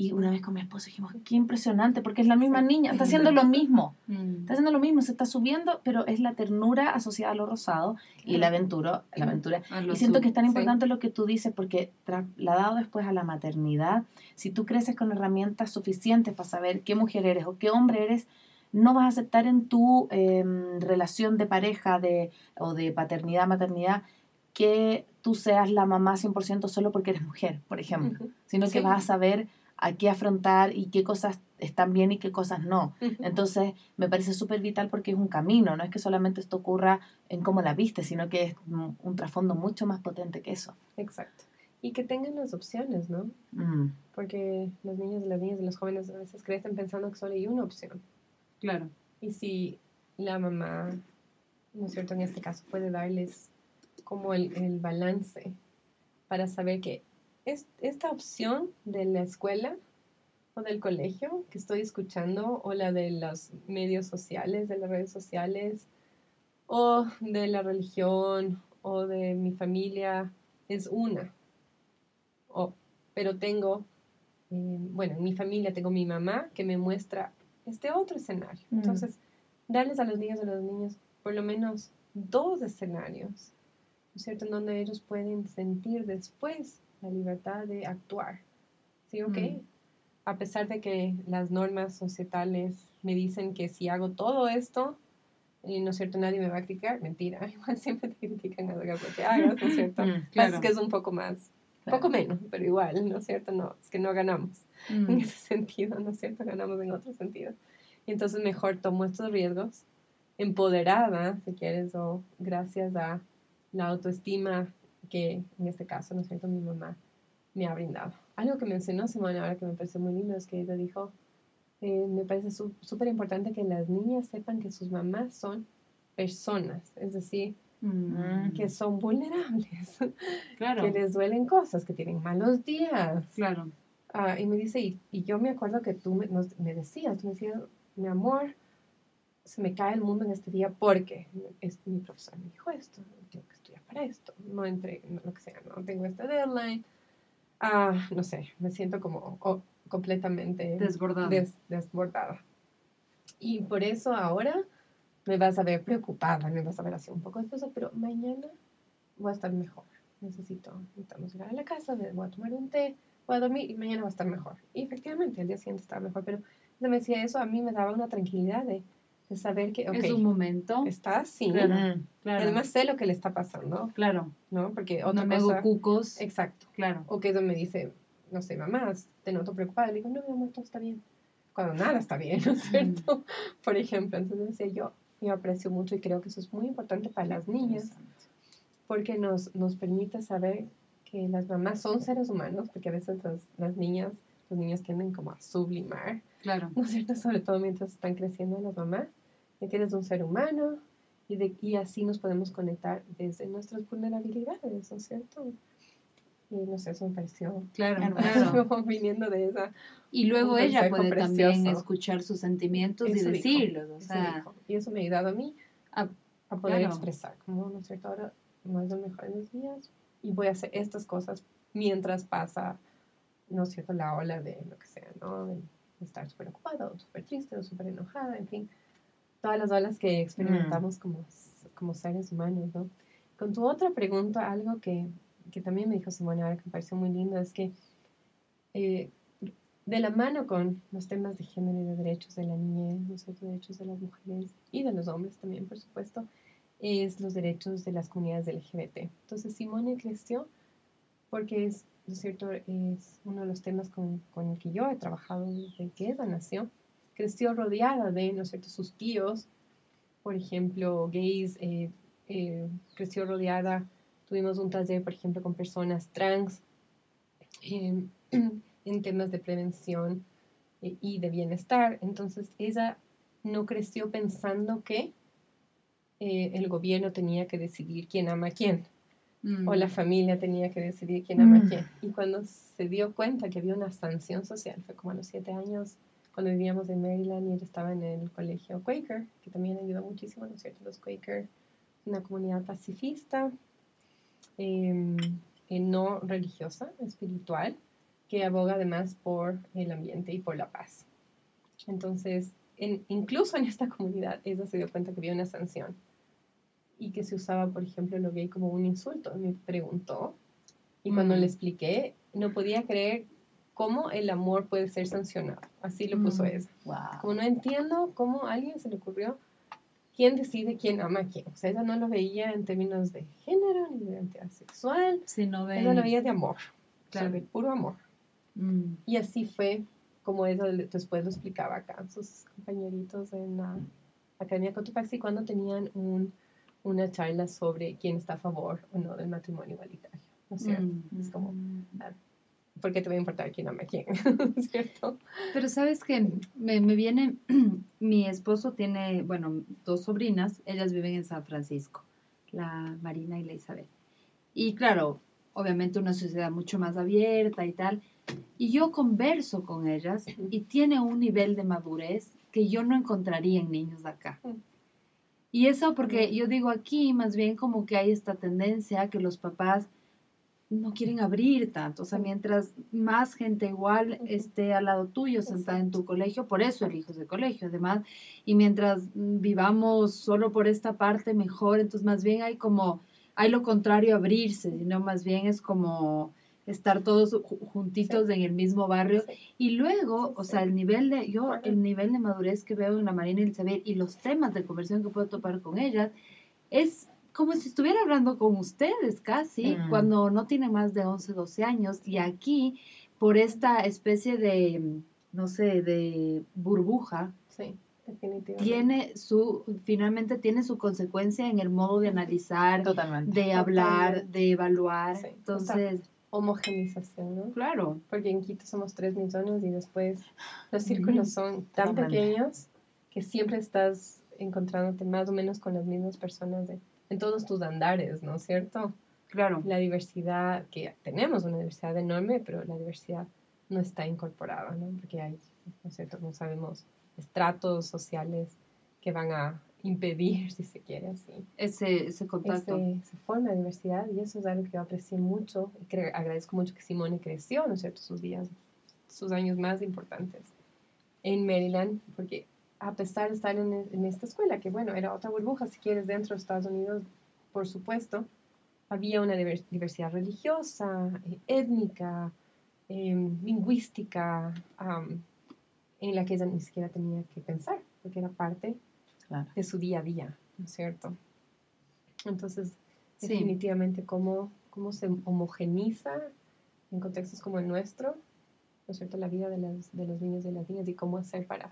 Y una vez con mi esposo dijimos, qué impresionante, porque es la misma niña, está haciendo lo mismo. Mm. Está haciendo lo mismo, se está subiendo, pero es la ternura asociada a lo rosado y la aventura, la aventura y siento que es tan Sí. importante lo que tú dices porque trasladado después a la maternidad, si tú creces con herramientas suficientes para saber qué mujer eres o qué hombre eres, no vas a aceptar en tu em, relación de pareja de, o de paternidad, maternidad, que tú seas la mamá 100% solo porque eres mujer, por ejemplo, sino que vas a saber a qué afrontar y qué cosas están bien y qué cosas no. Entonces, me parece súper vital porque es un camino, no es que solamente esto ocurra en cómo la viste, sino que es un, trasfondo mucho más potente que eso. Exacto. Y que tengan las opciones, ¿no? Mm, Porque los niños las niñas y los jóvenes a veces crecen pensando que solo hay una opción. Claro. Y si la mamá, ¿no es cierto? En este caso puede darles como el, el balance para saber que es, esta opción de la escuela o del colegio que estoy escuchando o la de los medios sociales, de las redes sociales o de la religión o de mi familia es una. O, pero tengo, eh, bueno, en mi familia tengo mi mamá que me muestra este otro escenario. Mm. Entonces, darles a los niños y a los niños por lo menos dos escenarios, ¿no es cierto?, en donde ellos pueden sentir después la libertad de actuar. ¿Sí? ¿Ok? Mm. A pesar de que las normas societales me dicen que si hago todo esto, y no es cierto, nadie me va a criticar, mentira, igual siempre te critican lo que hagas, ¿no es cierto? Mm, claro. que es un poco más, Claro. poco menos, pero igual, ¿no es cierto? No, es que no ganamos en Mm. ese sentido, ¿no es cierto? Ganamos en otro sentido. Y entonces mejor tomo estos riesgos, empoderada, si quieres, o gracias a la autoestima que en este caso, ¿no es cierto?, mi mamá me ha brindado. Algo que mencionó Simone ahora que me parece muy lindo es que ella dijo, eh, me parece súper importante que las niñas sepan que sus mamás son personas, es decir, Mm. que son vulnerables, Claro. que les duelen cosas, que tienen malos días, Claro. Ah, y me dice, y, y yo me acuerdo que tú me, nos- me decías, tú me decías, mi amor, se me cae el mundo en este día porque es, mi profesor me dijo esto, para esto, no entre, no, lo que sea, no tengo este deadline. Ah, no sé, me siento como oh, completamente Desbordado. des- desbordada. Y por eso ahora me vas a ver preocupada, me vas a ver así un poco después, pero mañana voy a estar mejor. Necesito, necesitamos llegar a la casa, voy a tomar un té, voy a dormir y mañana va a estar mejor. Y efectivamente, el día siguiente estaba mejor, pero me decía eso, a mí me daba una tranquilidad de, de saber que, Es un momento. está así. Claro. Claro. Además sé lo que le está pasando, claro. ¿no? Porque otra No me cosa... hago cucos. Exacto. Claro. O que eso me dice, no sé, mamá, te noto preocupada. Le digo, no, mi amor, todo está bien. Cuando nada está bien, ¿no es cierto? Por ejemplo, entonces decía yo, yo aprecio mucho y creo que eso es muy importante para las niñas porque nos, nos permite saber que las mamás son seres humanos, porque a veces las, las niñas, los niños tienden como a sublimar, Claro. ¿no es cierto? Sobre todo mientras están creciendo las mamás, de que eres un ser humano y, de, y así nos podemos conectar desde nuestras vulnerabilidades, ¿no es cierto? Y no sé, eso me pareció Claro. Viniendo de esa... Y luego ella puede también escuchar sus sentimientos y Eso decirlos. O eso sea, dijo. Y eso me ha ayudado a mí a- a poder claro. expresar, como, ¿no es cierto? Ahora no es el mejor de los días, y voy a hacer estas cosas mientras pasa, ¿no es cierto?, la ola de lo que sea, ¿no? De estar súper ocupada o súper triste o súper enojada, en fin, todas las olas que experimentamos como, como seres humanos, ¿no? Con tu otra pregunta, algo que, que también me dijo Simone ahora que me pareció muy lindo es que eh, de la mano con los temas de género y de derechos de la niñez, los derechos de las mujeres y de los hombres también, por supuesto, es los derechos de las comunidades LGBT. Entonces Simone creció porque es, ¿no es cierto?, es uno de los temas con, con, el que yo he trabajado desde que ella nació. Creció rodeada de, ¿no es cierto?, sus tíos, por ejemplo, gays, eh, eh, creció rodeada, tuvimos un taller, por ejemplo, con personas trans, eh, en temas de prevención eh, y de bienestar. Entonces, ella no creció pensando que eh, el gobierno tenía que decidir quién ama a quién. O la mm. familia tenía que decidir quién ama a mm. quién. Y cuando se dio cuenta que había una sanción social, fue como a los siete años, cuando vivíamos en Maryland y él estaba en el colegio Quaker, que también ayudó muchísimo, ¿no es cierto? Los Quaker, una comunidad pacifista, em, eh, no religiosa, espiritual, que aboga además por el ambiente y por la paz. Entonces, incluso en esta comunidad, ella se dio cuenta que había una sanción y que se usaba, por ejemplo, lo gay como un insulto. Me preguntó y cuando le expliqué, no podía creer cómo el amor puede ser sancionado. Así lo puso ella. Como no entiendo cómo a alguien se le ocurrió quién decide quién ama a quién. O sea, ella no lo veía en términos de género ni de identidad sexual, sino de... Ella lo veía de amor, claro. de puro amor. Mm. Y así fue como eso después lo explicaba acá sus compañeritos en la Academia Cotopaxi cuando tenían un, una charla sobre quién está a favor o no del matrimonio igualitario. ¿No es cierto? Mm. Es como, ¿por qué te va a importar quién ama a quién? ¿Cierto? Pero sabes que me, me viene, mi esposo tiene, bueno, dos sobrinas, ellas viven en San Francisco, la Marina y la Isabel. Y claro, obviamente una sociedad mucho más abierta y tal, y yo converso con ellas y tiene un nivel de madurez que yo no encontraría en niños de acá. Y eso porque yo digo aquí más bien como que hay esta tendencia que los papás no quieren abrir tanto. O sea, mientras más gente igual esté al lado tuyo, sentada en tu colegio, por eso elijo de colegio, además. Y mientras vivamos solo por esta parte, mejor. Entonces, más bien hay como, hay lo contrario, abrirse, sino más bien es como estar todos juntitos en el mismo barrio. Y luego, o sea, el nivel de, yo, el nivel de madurez que veo en la Marina Elizabeth y los temas de conversión que puedo topar con ellas, es como si estuviera hablando con ustedes casi, mm. cuando no tiene más de 11, 12 años. Y aquí, por esta especie de, no sé, de burbuja. Tiene su, finalmente tiene su consecuencia en el modo de analizar, de hablar, de evaluar. Entonces, homogenización, ¿no? Claro. Porque en Quito somos 3 millones y después los círculos son tan pequeños que siempre estás encontrándote más o menos con las mismas personas en todos tus andares, ¿no es cierto? Claro. La diversidad, que tenemos una diversidad enorme, pero la diversidad no está incorporada, ¿no? Porque hay, ¿no es cierto? No sabemos estratos sociales que van a impedir, si se quiere así. Ese, ese contacto. Ese, esa forma de diversidad y eso es algo que yo aprecié mucho y que agradezco mucho que Simone creció, ¿no es cierto?, sus días, sus años más importantes en Maryland, porque a pesar de estar en, en esta escuela, que bueno, era otra burbuja, si quieres, dentro de Estados Unidos, por supuesto, había una diversidad religiosa, eh, étnica, em, lingüística, en la que ella ni siquiera tenía que pensar, porque era parte de su día a día, ¿no es cierto? Entonces, definitivamente cómo, cómo se homogeniza en contextos como el nuestro, ¿no es cierto?, la vida de, las, de los niños y de las niñas y cómo hacer para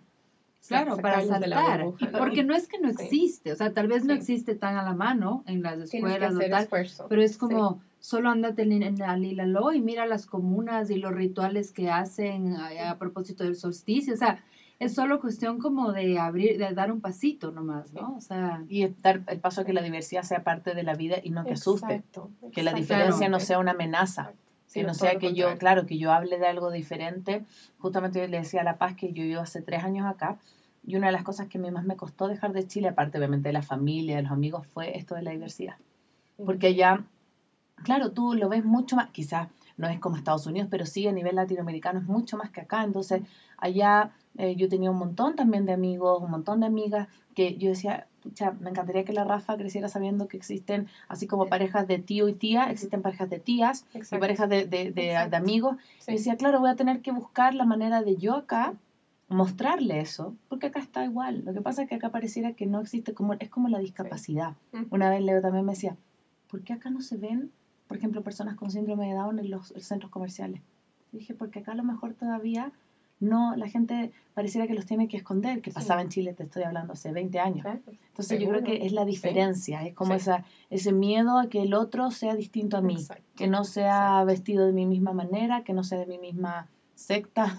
Claro, para saltar. Porque no es que no existe, o sea, tal vez no existe tan a la mano en las escuelas o tal, pero es como solo andate en, Alilalo y mira las comunas y los rituales que hacen a, a propósito del solsticio, o sea, es solo cuestión como de abrir, de dar un pasito nomás, ¿no? O sea... Y dar el paso a que la diversidad sea parte de la vida y no que asuste. Que la diferencia no sea una amenaza. Que no sea que yo, claro, que yo hable de algo diferente. Justamente yo le decía a La Paz que yo vivo hace tres años acá y una de las cosas que a mí más me costó dejar de Chile, aparte obviamente de la familia, de los amigos, fue esto de la diversidad. Porque allá claro, tú lo ves mucho más, quizás no es como Estados Unidos, pero sí a nivel latinoamericano es mucho más que acá. Entonces, allá eh, yo tenía un montón también de amigos, un montón de amigas, que yo decía, pucha, me encantaría que la Rafa creciera sabiendo que existen, así como parejas de tío y tía, existen parejas de tías y Exacto. parejas de, de, de- de amigos. Sí. Y decía, claro, voy a tener que buscar la manera de yo acá mostrarle eso, porque acá está igual. Lo que pasa es que acá pareciera que no existe, como es como la discapacidad. Una vez Leo también me decía, ¿por qué acá no se ven, por ejemplo, personas con síndrome de Down en los centros comerciales? Y dije, porque acá a lo mejor todavía no, la gente pareciera que los tiene que esconder, que Sí. pasaba en Chile, te estoy hablando, hace 20 años. Claro. Entonces yo creo que es la diferencia, es como Sí. esa, ese miedo a que el otro sea distinto a mí, Exacto. que no sea vestido de mi misma manera, que no sea de mi misma secta,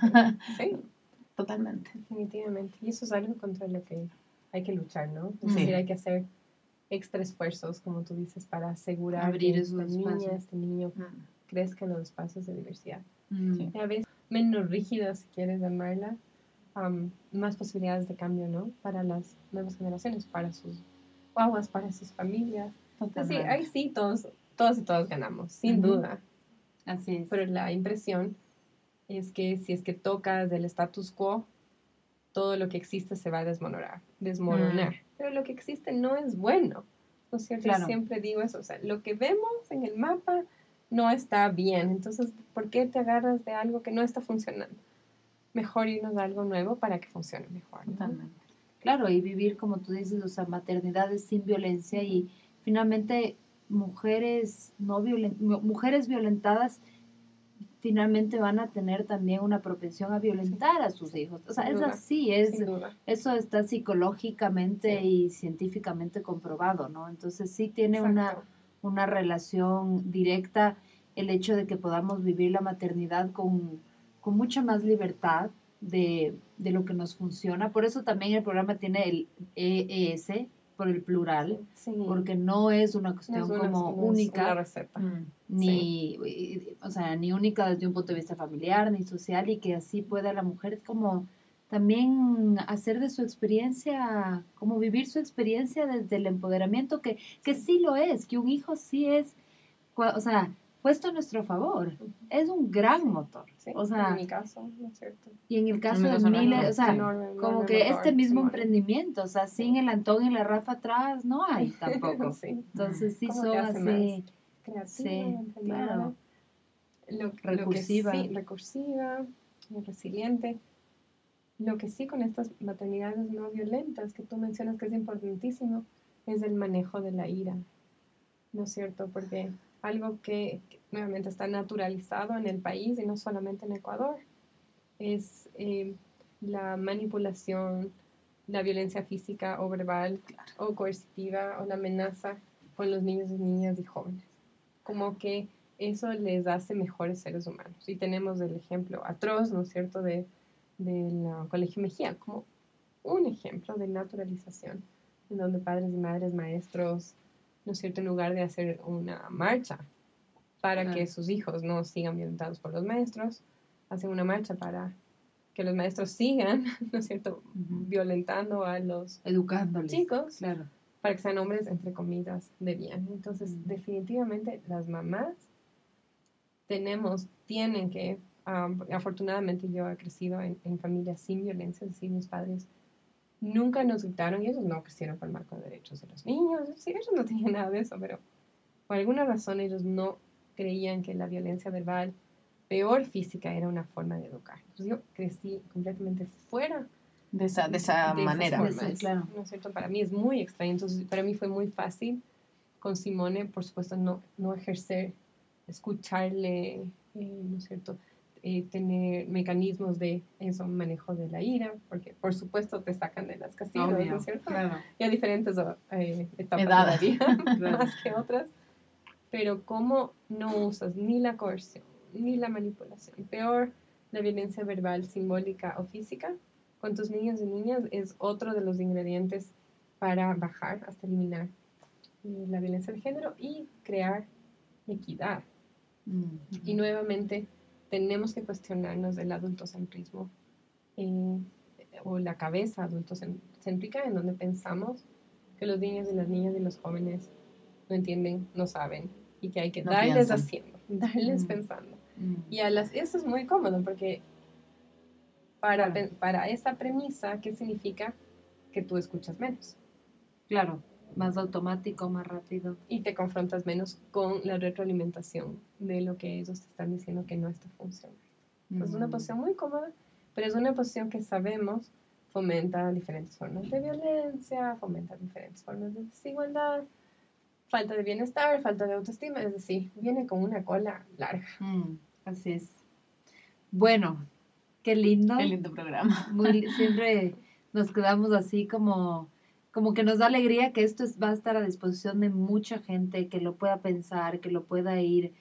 Sí, totalmente. definitivamente. Y eso es algo contra lo que hay que luchar, ¿no? Es decir, hay que hacer extra esfuerzos, como tú dices, para asegurar Abrir que esta niña, este niño crezca en los espacios de diversidad. Mm. Sí. A veces menos rígida, si quieres llamarla, am, más posibilidades de cambio, ¿no? Para las nuevas generaciones, para sus guaguas, para sus familias. Es decir, Totalmente. ahí sí todos, todos y todas ganamos, sin Ujú. duda. Así es. Pero la impresión es que si es que tocas del status quo, todo lo que existe se va a desmoronar. desmoronar. Pero lo que existe no es bueno. ¿No es cierto? Yo Claro. siempre digo eso. O sea, lo que vemos en el mapa no está bien. Entonces, ¿por qué te agarras de algo que no está funcionando? Mejor irnos a algo nuevo para que funcione mejor. ¿no? Totalmente. Claro, y vivir, como tú dices, o sea, maternidades sin violencia y finalmente mujeres no violen- mu- mujeres violentadas finalmente van a tener también una propensión a violentar a sus hijos. O sea, Sin es duda. así, es eso está psicológicamente Sí. y científicamente comprobado, ¿no? Entonces sí tiene Exacto. una relación directa el hecho de que podamos vivir la maternidad con, con mucha más libertad de, de lo que nos funciona. Por eso también el programa tiene el EES por el plural, Sí. porque no es una No cuestión es una- como no es una única, receta. Mm. ni, o sea, ni única desde un punto de vista familiar, ni social, y que así pueda la mujer como también hacer de su experiencia, como vivir su experiencia desde el empoderamiento, que, que sí lo es, que un hijo sí es, o sea, puesto a nuestro favor, es un gran motor. Sí, O sea, en mi caso, ¿no es cierto? y en el caso de no miles, o sea, Enorme, como enorme que motor, este mismo emprendimiento, o sea, sin el Antón y la Rafa atrás, no hay tampoco. sí. Entonces sí ¿Cómo son así. creativa, claro. lo- lo que Recursiva. sí, recursiva, muy resiliente. Lo que sí con estas maternidades no violentas que tú mencionas que es importantísimo es el manejo de la ira, ¿no es cierto? Porque algo que, que nuevamente está naturalizado en el país y no solamente en Ecuador es eh, la manipulación, la violencia física o verbal o coercitiva o la amenaza con los niños y niñas y jóvenes. Como que eso les hace mejores seres humanos. Y tenemos el ejemplo atroz, ¿no es cierto?, de, del uh, Colegio Mejía, como un ejemplo de naturalización, en donde padres y madres, maestros, ¿no es cierto?, en lugar de hacer una marcha para Claro. que sus hijos no sigan violentados por los maestros, hacen una marcha para que los maestros sigan, ¿no es cierto?, Ujú. violentando a los Educándoles. chicos Claro. para que sean hombres, entre comillas, de bien. Entonces, definitivamente las mamás tenemos, tienen que, am, afortunadamente yo he crecido en, en familias sin violencia, es decir, mis padres nunca nos gritaron y ellos no crecieron con el marco de derechos de los niños, decir, ellos no tenían nada de eso, pero por alguna razón ellos no creían que la violencia verbal, peor física, era una forma de educar. Entonces yo crecí completamente fuera De esa, de esa de manera. formas, Sí, claro. ¿no es cierto? Para mí es muy extraño. Entonces, para mí fue muy fácil con Simone, por supuesto, no, no ejercer, escucharle, eh, ¿no es cierto? Eh, tener mecanismos de eso, manejo de la ira, porque por supuesto te sacan de las casillas, Obvio, ¿no es cierto? Claro. Y a diferentes eh, etapas Edades. de la vida, Claro. más que otras. Pero cómo no usas ni la coerción, ni la manipulación, peor la violencia verbal, simbólica o física, con tus niños y niñas es otro de los ingredientes para bajar hasta eliminar eh, la violencia de género y crear equidad. Mm. Y nuevamente tenemos que cuestionarnos del adultocentrismo eh, o la cabeza adultocéntrica en donde pensamos que los niños y las niñas y los jóvenes no entienden, no saben y que hay que No darles piensan. haciendo, darles Mm. pensando. Mm. Y a las, eso es muy cómodo porque para, Claro. para esa premisa, ¿qué significa? Que tú escuchas menos Claro, más automático, más rápido. y te confrontas menos con la retroalimentación de lo que ellos te están diciendo que no está funcionando. Es una Mm. posición muy cómoda, pero es una posición que sabemos fomenta diferentes formas de violencia, fomenta diferentes formas de desigualdad, falta de bienestar, falta de autoestima, es decir, viene con una cola larga. Mm, así es. Bueno, qué lindo. Qué lindo programa. Muy siempre nos quedamos así como, como que nos da alegría que esto es- va a estar a disposición de mucha gente que lo pueda pensar, que lo pueda ir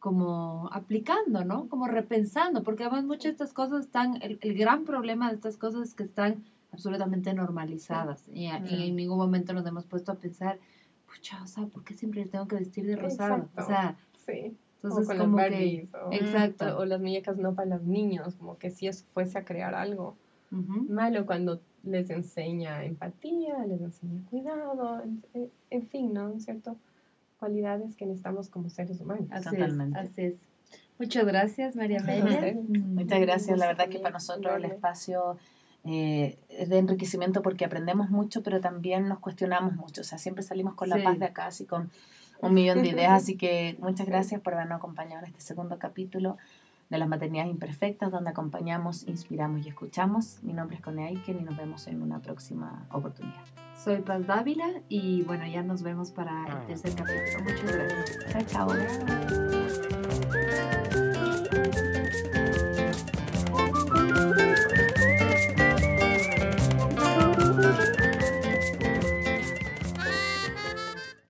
como aplicando, ¿no? Como repensando, porque además muchas de estas cosas están, el, el gran problema de estas cosas es que están absolutamente normalizadas y, a- y Ujú. en ningún momento nos hemos puesto a pensar, pucha, o sea, ¿por qué siempre tengo que vestir de rosado? Exacto. O sea, Sí. entonces o con como las que... O, Exacto. o las muñecas no para los niños, como que si es, fuese a crear algo Ujú. malo cuando les enseña empatía, les enseña cuidado, en, en- en fin, ¿no? ¿Cierto? Cualidades que necesitamos como seres humanos. Así Totalmente. es, así es. Muchas gracias, María Amelia. ustedes. Mm. Muchas gracias. La verdad que para nosotros el espacio eh, es de enriquecimiento porque aprendemos mucho, pero también nos cuestionamos mucho. O sea, siempre salimos con la Sí. paz de acá, así con un millón de ideas. Así que muchas gracias por habernos acompañado en este segundo capítulo de las maternidades imperfectas, donde acompañamos, inspiramos y escuchamos. Mi nombre es Cone Aiken y nos vemos en una próxima oportunidad. Soy Paz Dávila y bueno, ya nos vemos para el tercer capítulo. Muchas gracias. Chao, chao.